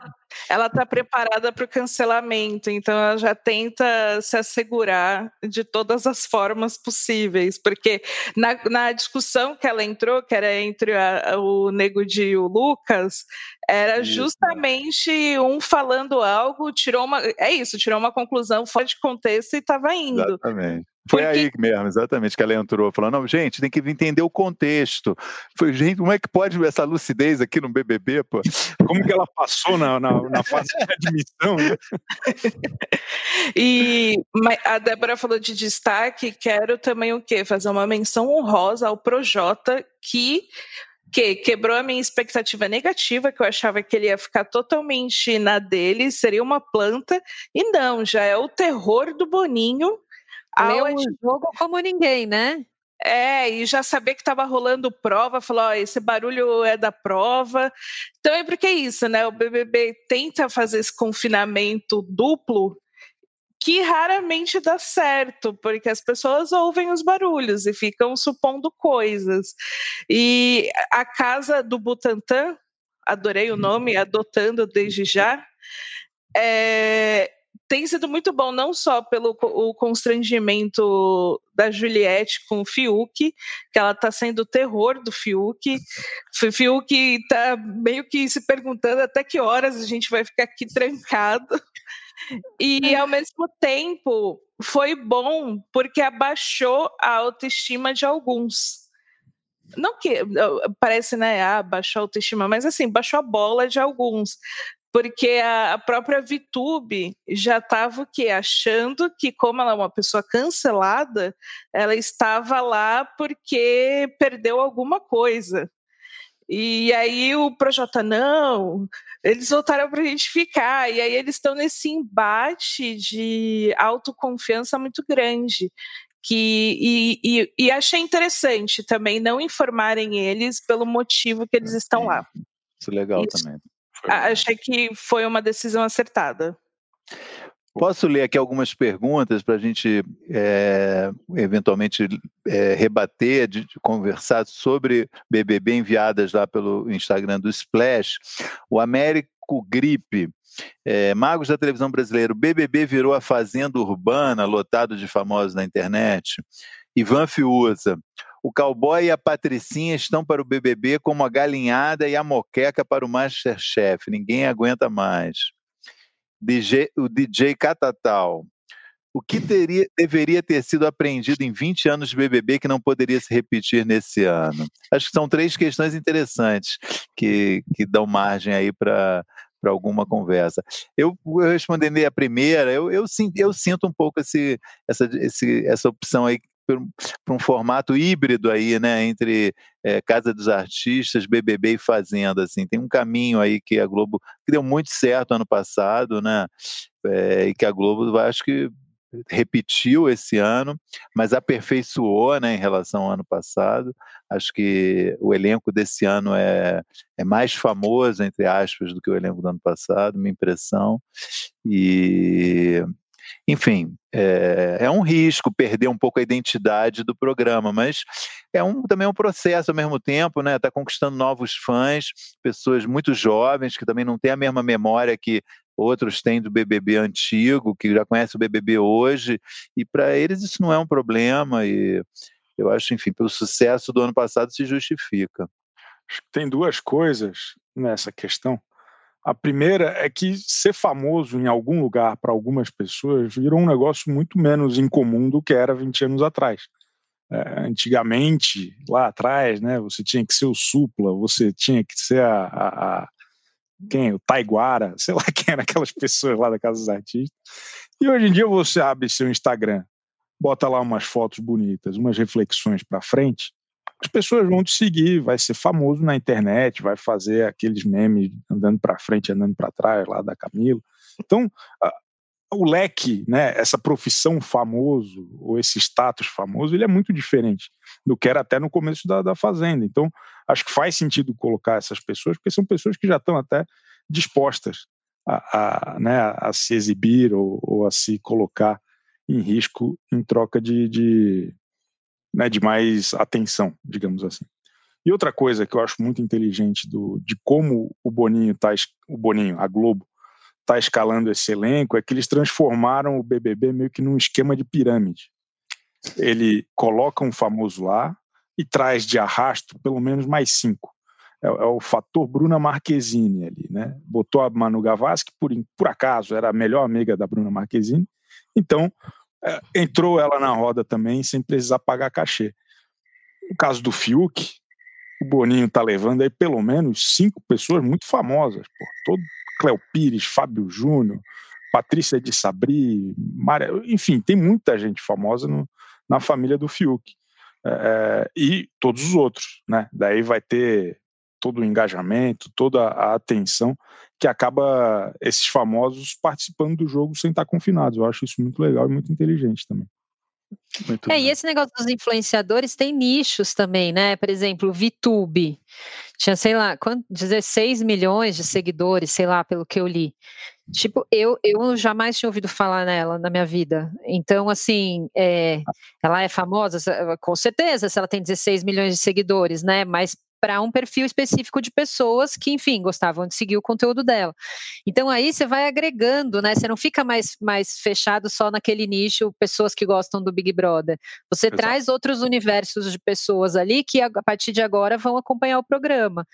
ela está preparada para o cancelamento, então ela já tenta se assegurar de todas as formas possíveis, porque na, na discussão que ela entrou, que era entre a, o Nego de e o Lucas, era isso. justamente um falando algo, tirou uma. É isso, tirou uma conclusão fora de contexto e estava indo. Exatamente. Foi Porque... aí mesmo, exatamente, que ela entrou, falando, não, gente, tem que entender o contexto. Foi, gente, como é que pode essa lucidez aqui no BBB, pô? Como que ela passou na, na, na fase de admissão, né? [laughs] e a Débora falou de destaque, quero também o quê? Fazer uma menção honrosa ao Projota, que que quebrou a minha expectativa negativa, que eu achava que ele ia ficar totalmente na dele, seria uma planta, e não, já é o terror do Boninho, Leu o jogo como ninguém, né? É, e já saber que estava rolando prova, falou, ó, esse barulho é da prova. Então é porque é isso, né? O BBB tenta fazer esse confinamento duplo que raramente dá certo, porque as pessoas ouvem os barulhos e ficam supondo coisas. E a casa do Butantan, adorei o nome, uhum. adotando desde já, é, tem sido muito bom, não só pelo o constrangimento da Juliette com o Fiuk, que ela está sendo o terror do Fiuk. [laughs] O Fiuk está meio que se perguntando até que horas a gente vai ficar aqui trancado. E ao mesmo tempo foi bom porque abaixou a autoestima de alguns. Não que parece, né, ah, baixou a autoestima, mas assim, baixou a bola de alguns porque a, própria VTube já estava o quê? Achando que, como ela é uma pessoa cancelada, ela estava lá porque perdeu alguma coisa. E aí o Projota, não, eles voltaram para a gente ficar. E aí eles estão nesse embate de autoconfiança muito grande. Que, e, e, e achei interessante também não informarem eles pelo motivo que eles estão lá. Isso é legal Isso. também. Achei que foi uma decisão acertada. Posso ler aqui algumas perguntas para a gente é, eventualmente é, rebater, de, de, conversar sobre BBB enviadas lá pelo Instagram do Splash. O Américo Gripe. É, Magos da televisão brasileira, o BBB virou a fazenda urbana, lotado de famosos na internet. Ivan Fiuza, o cowboy e a patricinha estão para o BBB como a galinhada e a moqueca para o Masterchef. Ninguém aguenta mais. DJ, o DJ Catatal. O que teria, deveria ter sido aprendido em 20 anos de BBB que não poderia se repetir nesse ano? Acho que são três questões interessantes que, que dão margem aí para para alguma conversa. Eu, eu respondendo a primeira, eu, eu, eu sinto um pouco esse, essa, esse, essa opção aí para um formato híbrido aí, né, entre é, Casa dos Artistas, BBB e Fazenda, assim, tem um caminho aí que a Globo, que deu muito certo ano passado, né, é, e que a Globo, acho que repetiu esse ano, mas aperfeiçoou, né, em relação ao ano passado, acho que o elenco desse ano é, é mais famoso, entre aspas, do que o elenco do ano passado, minha impressão, e enfim, é, é, um risco perder um pouco a identidade do programa, mas é um, também é um processo ao mesmo tempo, né? Está conquistando novos fãs, pessoas muito jovens que também não têm a mesma memória que outros têm do BBB antigo, que já conhecem o BBB hoje, e para eles isso não é um problema, e eu acho, enfim, pelo sucesso do ano passado se justifica. Tem duas coisas nessa questão. A primeira é que ser famoso em algum lugar para algumas pessoas virou um negócio muito menos incomum do que era 20 anos atrás. É, antigamente, lá atrás, né, você tinha que ser o Supla, você tinha que ser a, a, a quem, o Taiguara, [laughs] sei lá quem eram aquelas pessoas lá da Casa dos Artistas. E hoje em dia você abre seu Instagram, bota lá umas fotos bonitas, umas reflexões para frente, as pessoas vão te seguir, vai ser famoso na internet, vai fazer aqueles memes andando para frente, andando para trás lá da Camila. Então, o leque, né, essa profissão famoso ou esse status famoso, ele é muito diferente do que era até no começo da, da Fazenda. Então, acho que faz sentido colocar essas pessoas, porque são pessoas que já estão até dispostas a, a, né, a se exibir ou, ou, a se colocar em risco em troca de, de, né, de mais atenção, digamos assim. E outra coisa que eu acho muito inteligente do, de como o Boninho tá, o Boninho, a Globo, está escalando esse elenco é que eles transformaram o BBB meio que num esquema de pirâmide. Ele coloca um famoso lá e traz de arrasto pelo menos mais cinco. É, é o fator Bruna Marquezine ali, né? Botou a Manu Gavassi, que por, por acaso era a melhor amiga da Bruna Marquezine, então entrou ela na roda também sem precisar pagar cachê. No caso do Fiuk, o Boninho está levando aí pelo menos cinco pessoas muito famosas, pô, todo Cléo Pires, Fábio Júnior, Patrícia de Sabri, Maria, enfim, tem muita gente famosa no, na família do Fiuk. É, é, e todos os outros, né? Daí vai ter todo o engajamento, toda a atenção que acaba esses famosos participando do jogo sem estar confinados. Eu acho isso muito legal e muito inteligente também. Muito é, bem. e esse negócio dos influenciadores tem nichos também, né? Por exemplo, o VTube tinha, sei lá, 16 milhões de seguidores, sei lá, pelo que eu li. Tipo, eu, eu jamais tinha ouvido falar nela na minha vida. Então, assim, é, ela é famosa, com certeza, se ela tem 16 milhões de seguidores, né? Mas para um perfil específico de pessoas que, enfim, gostavam de seguir o conteúdo dela. Então aí você vai agregando, né? Você não fica mais, mais fechado só naquele nicho, pessoas que gostam do Big Brother. Você Exato. traz outros universos de pessoas ali que a partir de agora vão acompanhar o programa.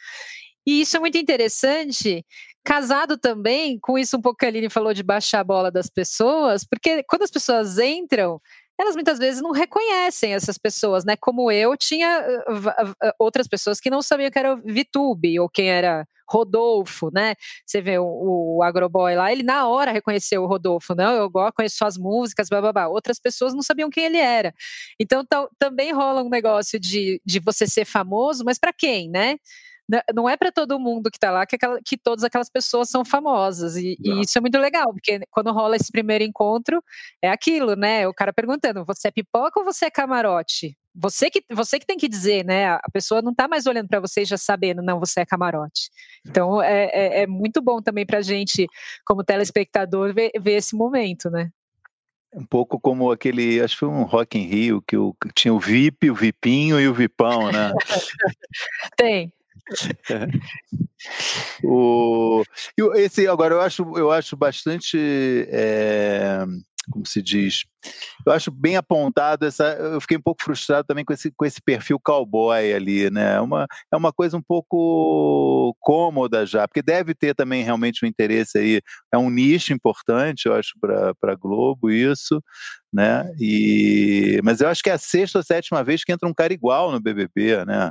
E isso é muito interessante, casado também com isso um pouco que a Aline falou de baixar a bola das pessoas, porque quando as pessoas entram, elas muitas vezes não reconhecem essas pessoas, né? Como eu, tinha uh, outras pessoas que não sabiam que era VTube ou quem era Rodolfo, né? Você vê o, o Agroboy lá, ele na hora reconheceu o Rodolfo, né? Eu conheço suas músicas, blá, blá, blá. Outras pessoas não sabiam quem ele era. Então também rola um negócio de, de você ser famoso, mas para quem, né? Não é para todo mundo que está lá que, aquela, que todas aquelas pessoas são famosas. E, e, isso é muito legal, porque quando rola esse primeiro encontro, é aquilo, né? O cara perguntando: você é pipoca ou você é camarote? Você que, você que tem que dizer, né? A pessoa não está mais olhando para você e já sabendo, não, você é camarote. Então é, é, é muito bom também para a gente, como telespectador, ver, ver esse momento, né? Um pouco como aquele, acho que foi um Rock in Rio, que o, tinha o VIP, o Vipinho e o Vipão, né? [laughs] Tem. [laughs] o, esse, agora, eu acho, eu acho bastante. É, como se diz. Eu acho bem apontado essa. Eu fiquei um pouco frustrado também com esse, com esse perfil cowboy ali, né? É uma, é uma coisa um pouco cômoda já, porque deve ter também realmente um interesse aí. É um nicho importante, eu acho, para a Globo isso, né? E, mas eu acho que é a sexta ou sétima vez que entra um cara igual no BBB, né?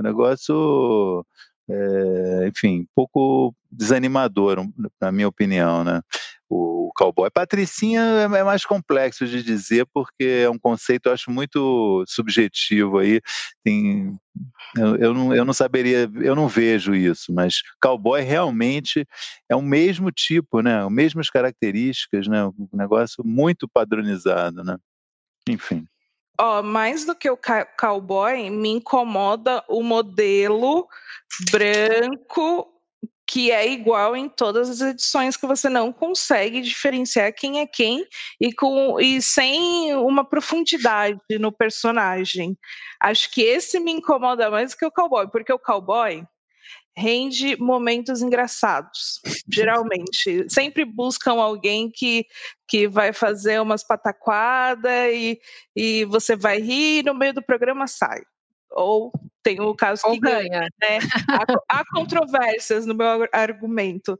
O negócio. É, enfim, um pouco desanimador, na minha opinião, né? o cowboy. Patricinha é, é mais complexo de dizer porque é um conceito eu acho muito subjetivo aí. Tem, eu, eu, não, eu não saberia, eu não vejo isso, mas cowboy realmente é o mesmo tipo, né? As mesmas características, né? Um negócio muito padronizado, né? Enfim. Oh, mais do que o cowboy, me incomoda o modelo branco que é igual em todas as edições que você não consegue diferenciar quem é quem e com e sem uma profundidade no personagem. Acho que esse me incomoda mais que o cowboy, porque o cowboy rende momentos engraçados, [laughs] geralmente. Sempre buscam alguém que, que vai fazer umas pataquadas e, e você vai rir e no meio do programa sai ou tem o caso ou que ganha, ganha né? há, há, controvérsias no meu argumento,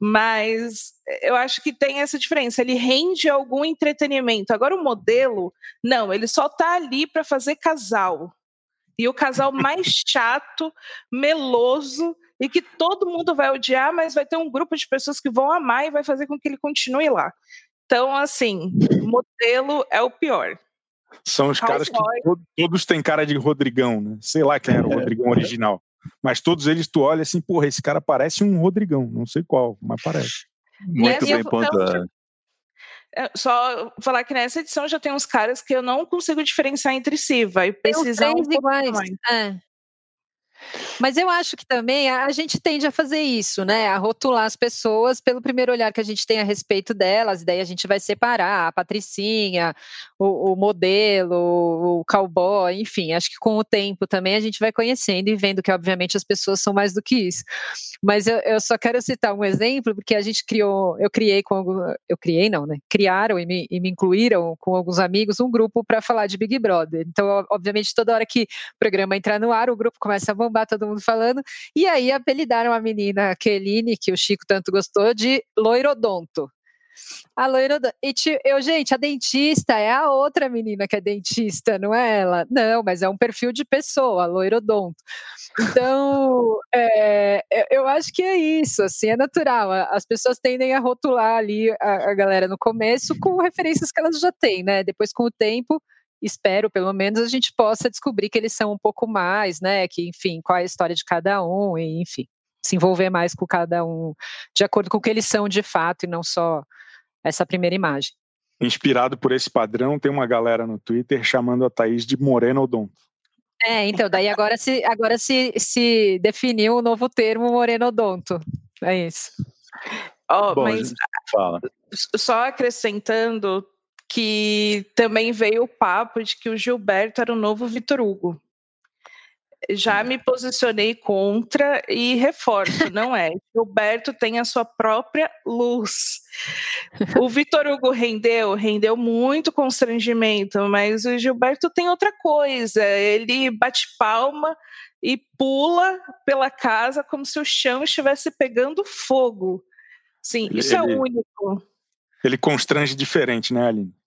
mas eu acho que tem essa diferença. Ele rende algum entretenimento. Agora o modelo, não, ele só está ali para fazer casal. E o casal mais chato, meloso e que todo mundo vai odiar, mas vai ter um grupo de pessoas que vão amar e vai fazer com que ele continue lá. Então, assim, o modelo é o pior. São os caras que todos, todos têm cara de Rodrigão, né? Sei lá quem era o Rodrigão original. Mas todos eles tu olha assim, porra, esse cara parece um Rodrigão, não sei qual, mas parece. Muito bem pontuado. Só falar que nessa edição já tem uns caras que eu não consigo diferenciar entre si, vai precisar um iguais. É. Mas eu acho que também a, gente tende a fazer isso, né? A rotular as pessoas pelo primeiro olhar que a gente tem a respeito delas, e daí a gente vai separar a patricinha, o, o modelo, o cowboy, enfim. Acho que com o tempo também a gente vai conhecendo e vendo que, obviamente, as pessoas são mais do que isso. Mas eu, eu só quero citar um exemplo, porque a gente criou, eu criei com eu criei não, né? Criaram e me, e me incluíram com alguns amigos um grupo para falar de Big Brother. Então, obviamente, toda hora que o programa entrar no ar, o grupo começa a bombar todo mundo falando. E aí apelidaram a menina Keline, que o Chico tanto gostou, de loirodonto. A loira. E eu, gente, a dentista é a outra menina que é dentista, não é ela? Não, mas é um perfil de pessoa, loirodonto. Então, [laughs] é, eu acho que é isso, assim, é natural. As pessoas tendem a rotular ali a, a galera no começo com referências que elas já têm, né? Depois, com o tempo, espero, pelo menos, a gente possa descobrir que eles são um pouco mais, né? Que, enfim, qual é a história de cada um, e, enfim, se envolver mais com cada um, de acordo com o que eles são de fato, e não só essa primeira imagem. Inspirado por esse padrão, tem uma galera no Twitter chamando a Thaís de Moreno Odonto. É, então, daí agora se, agora se, se definiu o novo termo Moreno Odonto. É isso. Oh, Bom, mas fala. só acrescentando, que também veio o papo de que o Gilberto era o novo Vitor Hugo. Já me posicionei contra e reforço, não é. [laughs] Gilberto tem a sua própria luz. O Vitor Hugo rendeu, rendeu muito constrangimento, mas o Gilberto tem outra coisa. Ele bate palma e pula pela casa como se o chão estivesse pegando fogo. Sim, isso é ele, é único. Ele constrange diferente, né, Aline?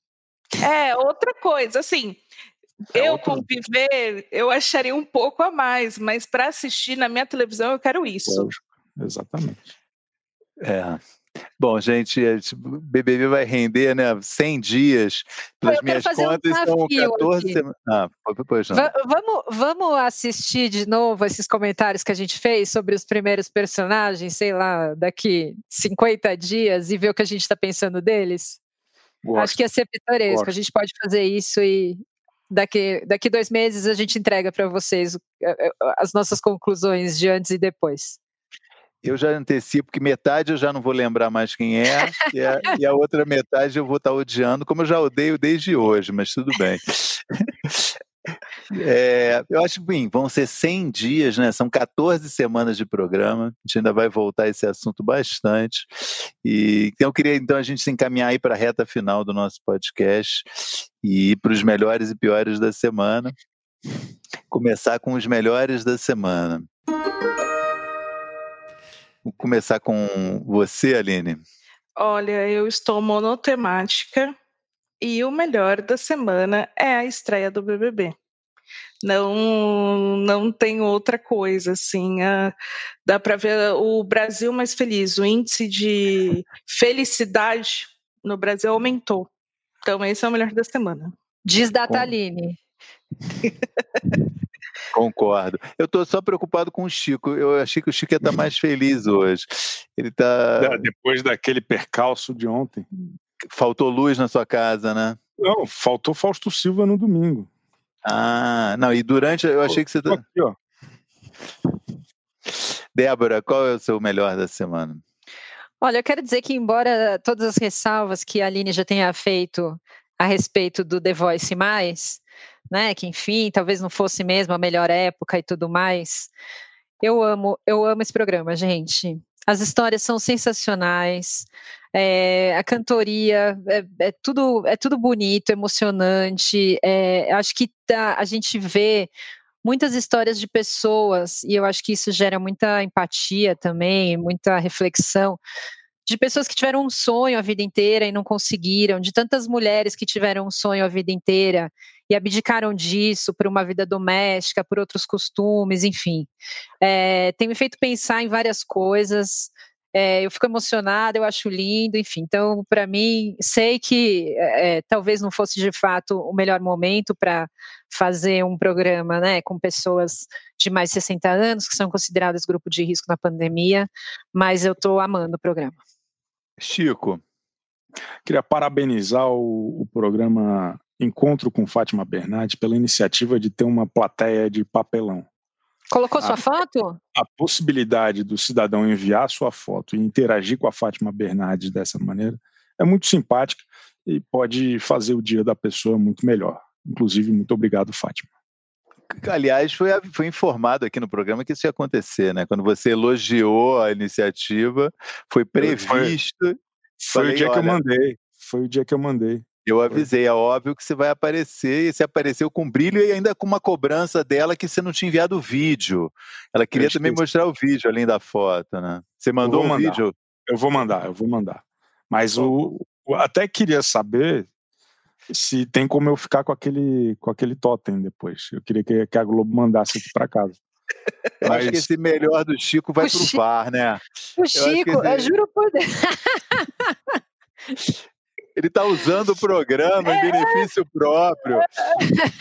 É, outra coisa, assim, é eu conviver, eu acharia um pouco a mais, mas para assistir na minha televisão eu quero isso. Exatamente. É. Bom, gente, o BBB vai render, né? 100 dias. Pelas minhas contas, um são 14 semanas. Ah, pois não. Vamos, vamos assistir de novo esses comentários que a gente fez sobre os primeiros personagens, sei lá, daqui 50 dias e ver o que a gente está pensando deles? Gosto. Acho que ia ser pitoresco. Gosto. A gente pode fazer isso e daqui, daqui dois meses a gente entrega para vocês as nossas conclusões de antes e depois. Eu já antecipo que metade eu já não vou lembrar mais quem é, [laughs] e a, e a outra metade eu vou estar odiando, como eu já odeio desde hoje, mas tudo bem. [laughs] É, eu acho que vão ser 100 dias, né? São 14 semanas de programa. A gente ainda vai voltar a esse assunto bastante. E então eu queria então a gente se encaminhar aí para a reta final do nosso podcast e ir para os melhores e piores da semana. Começar com os melhores da semana. Vou começar com você, Aline. Olha, eu estou monotemática e o melhor da semana é a estreia do BBB. Não, não tem outra coisa assim. A, dá para ver o Brasil mais feliz. O índice de felicidade no Brasil aumentou. Então esse é o melhor da semana. Diz Dataline. Concordo. Eu estou só preocupado com o Chico. Eu achei que o Chico ia estar tá mais feliz hoje. Ele está. Depois daquele percalço de ontem. Faltou luz na sua casa, né? Não, faltou Fausto Silva no domingo. Ah, não, e durante eu achei que você. Aqui, ó. Débora, qual é o seu melhor da semana? Olha, eu quero dizer que, embora todas as ressalvas que a Aline já tenha feito a respeito do The Voice Mais, né? Que enfim, talvez não fosse mesmo a melhor época e tudo mais. Eu amo, eu amo esse programa, gente. As histórias são sensacionais. É, a cantoria é, é, tudo é tudo bonito, emocionante. É, acho que tá, a gente vê muitas histórias de pessoas e eu acho que isso gera muita empatia também, muita reflexão de pessoas que tiveram um sonho a vida inteira e não conseguiram, de tantas mulheres que tiveram um sonho a vida inteira e abdicaram disso por uma vida doméstica, por outros costumes, enfim. É, tem me feito pensar em várias coisas. É, eu fico emocionada, eu acho lindo, enfim. Então, para mim, sei que é, talvez não fosse de fato o melhor momento para fazer um programa né, com pessoas de mais de 60 anos, que são consideradas grupo de risco na pandemia, mas eu estou amando o programa. Chico. Queria parabenizar o, o programa Encontro com Fátima Bernardes pela iniciativa de ter uma plateia de papelão. Colocou a, sua foto? A possibilidade do cidadão enviar sua foto e interagir com a Fátima Bernardes dessa maneira é muito simpática e pode fazer o dia da pessoa muito melhor. Inclusive, muito obrigado, Fátima. Aliás, foi, foi informado aqui no programa que isso ia acontecer, né? Quando você elogiou a iniciativa, foi previsto. Foi, foi falei, o dia que eu mandei. Foi o dia que eu mandei. Eu avisei, é óbvio que você vai aparecer, e você apareceu com brilho e ainda com uma cobrança dela que você não tinha enviado o vídeo. Ela queria também mostrar o vídeo além da foto, né? Você mandou um mandar. vídeo? Eu vou mandar, eu vou mandar. Mas o, o, até queria saber se tem como eu ficar com aquele, com aquele totem depois. Eu queria que, que a Globo mandasse aqui para casa. Eu Mas... acho que esse melhor do Chico vai o pro Chico... VAR, né? O Chico, eu, esse... eu juro por Deus. [laughs] Ele está usando o programa em benefício próprio.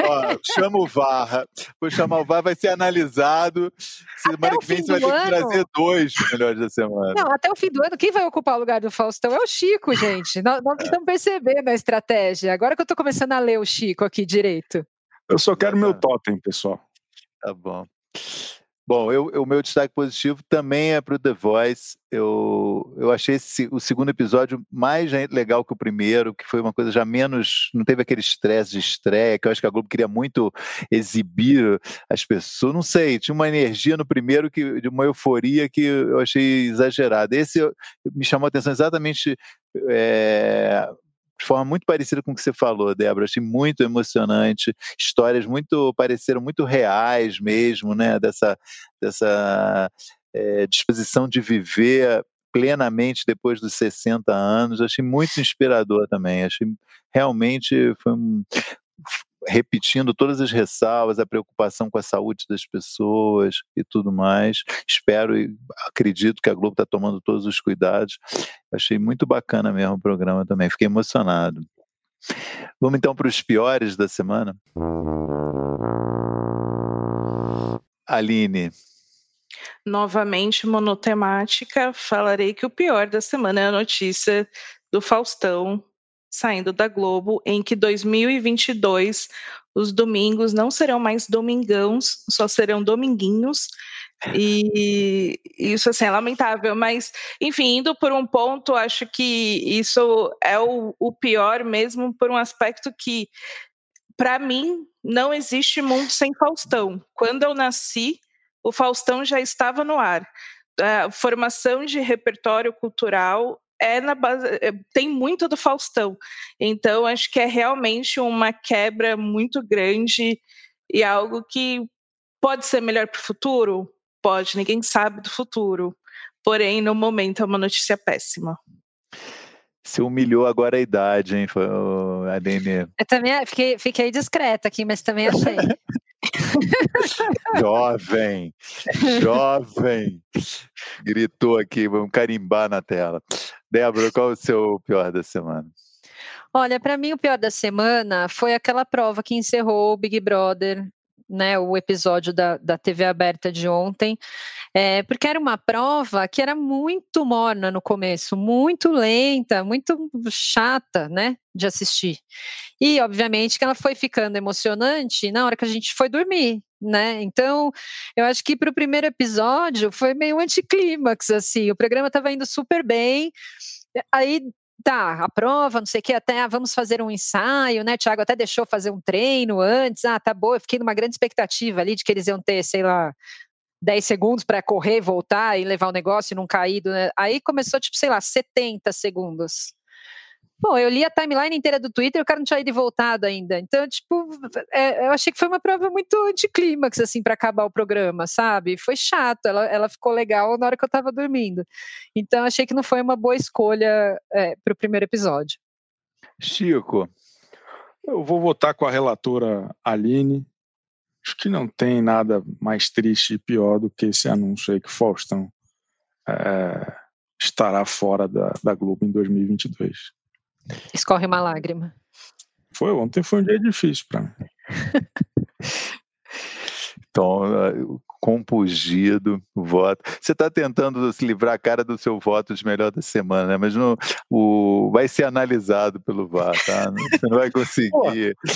Ó, chama o VAR. Vou chamar o VAR, vai ser analisado. Semana que vem você vai ter que trazer dois melhores da semana. Não, até o fim do ano, quem vai ocupar o lugar do Faustão é o Chico, gente. Nós, nós é. estamos percebendo a estratégia. Agora que eu estou começando a ler o Chico aqui direito. Eu só quero meu totem, pessoal. Tá bom. Bom, eu, o meu destaque positivo também é para o The Voice. Eu, eu achei esse, o segundo episódio mais legal que o primeiro, que foi uma coisa já menos. Não teve aquele estresse de estreia, que eu acho que a Globo queria muito exibir as pessoas. Não sei, tinha uma energia no primeiro, que, de uma euforia que eu achei exagerada. Esse me chamou a atenção exatamente. É, de forma muito parecida com o que você falou, Débora. Achei muito emocionante. Histórias muito pareceram muito reais mesmo, né? Dessa, dessa é, disposição de viver plenamente depois dos 60 anos. Achei muito inspirador também. Achei realmente foi um, repetindo todas as ressalvas, a preocupação com a saúde das pessoas e tudo mais. Espero e acredito que a Globo está tomando todos os cuidados. Achei muito bacana mesmo o programa também, fiquei emocionado. Vamos então para os piores da semana. Aline. Novamente monotemática, falarei que o pior da semana é a notícia do Faustão saindo da Globo, em que 2022 os domingos não serão mais domingãos, só serão dominguinhos. E isso assim é lamentável, mas enfim, indo por um ponto, acho que isso é o, o pior mesmo por um aspecto que para mim não existe mundo sem Faustão. Quando eu nasci, o Faustão já estava no ar. A formação de repertório cultural é na base, é, tem muito do Faustão. Então, acho que é realmente uma quebra muito grande e algo que pode ser melhor para o futuro? Pode, ninguém sabe do futuro. Porém, no momento é uma notícia péssima. Se humilhou agora a idade, hein, Aline? Eu também fiquei, fiquei discreta aqui, mas também achei. [laughs] jovem, jovem, gritou aqui, vamos carimbar na tela. Débora, qual é o seu pior da semana? Olha, para mim o pior da semana foi aquela prova que encerrou o Big Brother né, o episódio da, da TV aberta de ontem, é, porque era uma prova que era muito morna no começo, muito lenta, muito chata, né, de assistir. E, obviamente, que ela foi ficando emocionante na hora que a gente foi dormir, né? Então, eu acho que para o primeiro episódio foi meio anticlímax, assim, o programa estava indo super bem, aí tá, a prova, não sei o que, até ah, vamos fazer um ensaio, né? Tiago até deixou fazer um treino antes. Ah, tá bom, eu fiquei numa grande expectativa ali de que eles iam ter, sei lá, 10 segundos para correr, voltar e levar o negócio e não cair. Né? Aí começou, tipo, sei lá, 70 segundos. Bom, eu li a timeline inteira do Twitter e o cara não tinha ido e voltado ainda. Então, tipo, é, eu achei que foi uma prova muito anticlímax, assim, para acabar o programa, sabe? Foi chato, ela, ela ficou legal na hora que eu tava dormindo. Então, achei que não foi uma boa escolha é, para o primeiro episódio. Chico. Eu vou votar com a relatora Aline. Acho que não tem nada mais triste e pior do que esse anúncio aí que Faustão é, estará fora da, da Globo em 2022. Escorre uma lágrima. Foi, ontem foi um dia difícil para mim. [laughs] Então, compugido voto. Você está tentando se livrar a cara do seu voto de melhor da semana, né? mas não, o, vai ser analisado pelo VAR, tá? Você não vai [laughs] conseguir. Pô,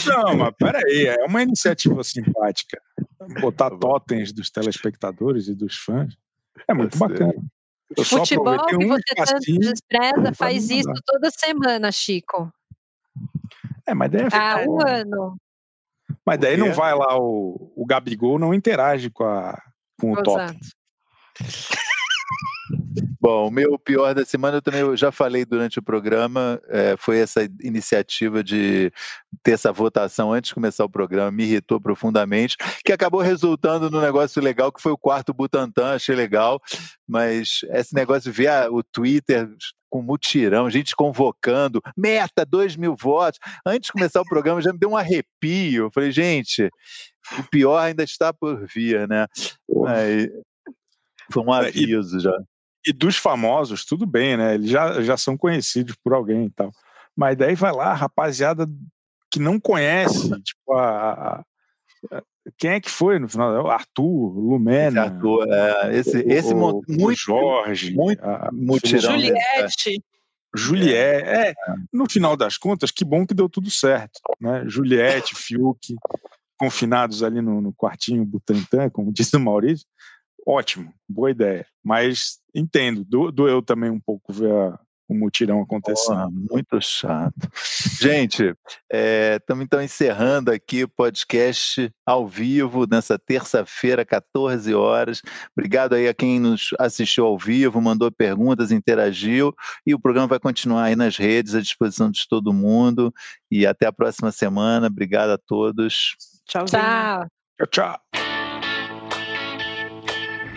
não, mas peraí, é uma iniciativa simpática. Botar tá totens dos telespectadores e dos fãs é muito bacana. O futebol que um você tanto despreza faz isso toda semana, Chico. É, mas daí é Há um ano. Mas daí não vai lá, o, o Gabigol não interage com, a, com o Top. Bom, o meu pior da semana eu também eu já falei durante o programa, é, foi essa iniciativa de ter essa votação antes de começar o programa, me irritou profundamente, que acabou resultando num negócio legal que foi o quarto Butantan, achei legal, mas esse negócio de ver o Twitter com mutirão, gente convocando, meta, dois mil votos. Antes de começar o programa já me deu um arrepio. Eu falei, gente, o pior ainda está por vir, né? Aí, foi um aviso já e dos famosos, tudo bem, né? Eles já, já são conhecidos por alguém e tal. Mas daí vai lá, rapaziada que não conhece, tipo, a, a, quem é que foi no final? É o Arthur, Lumena. Esse Arthur, é, esse, esse o, muito, Jorge, muito a, mutirão. Juliette. Juliette, é, no final das contas, que bom que deu tudo certo, né? Juliette, Fiuk, confinados ali no, no quartinho Butantan, como [laughs] disse o Maurício, ótimo, boa ideia. Mas entendo, do, doeu também um pouco ver a, o mutirão acontecendo. Porra, muito chato. Gente, estamos é, então encerrando aqui o podcast ao vivo nessa terça-feira, 14 horas. Obrigado aí a quem nos assistiu ao vivo, mandou perguntas, interagiu e o programa vai continuar aí nas redes à disposição de todo mundo. E até a próxima semana. Obrigado a todos. Tchau. Tchau. Tchau, tchau.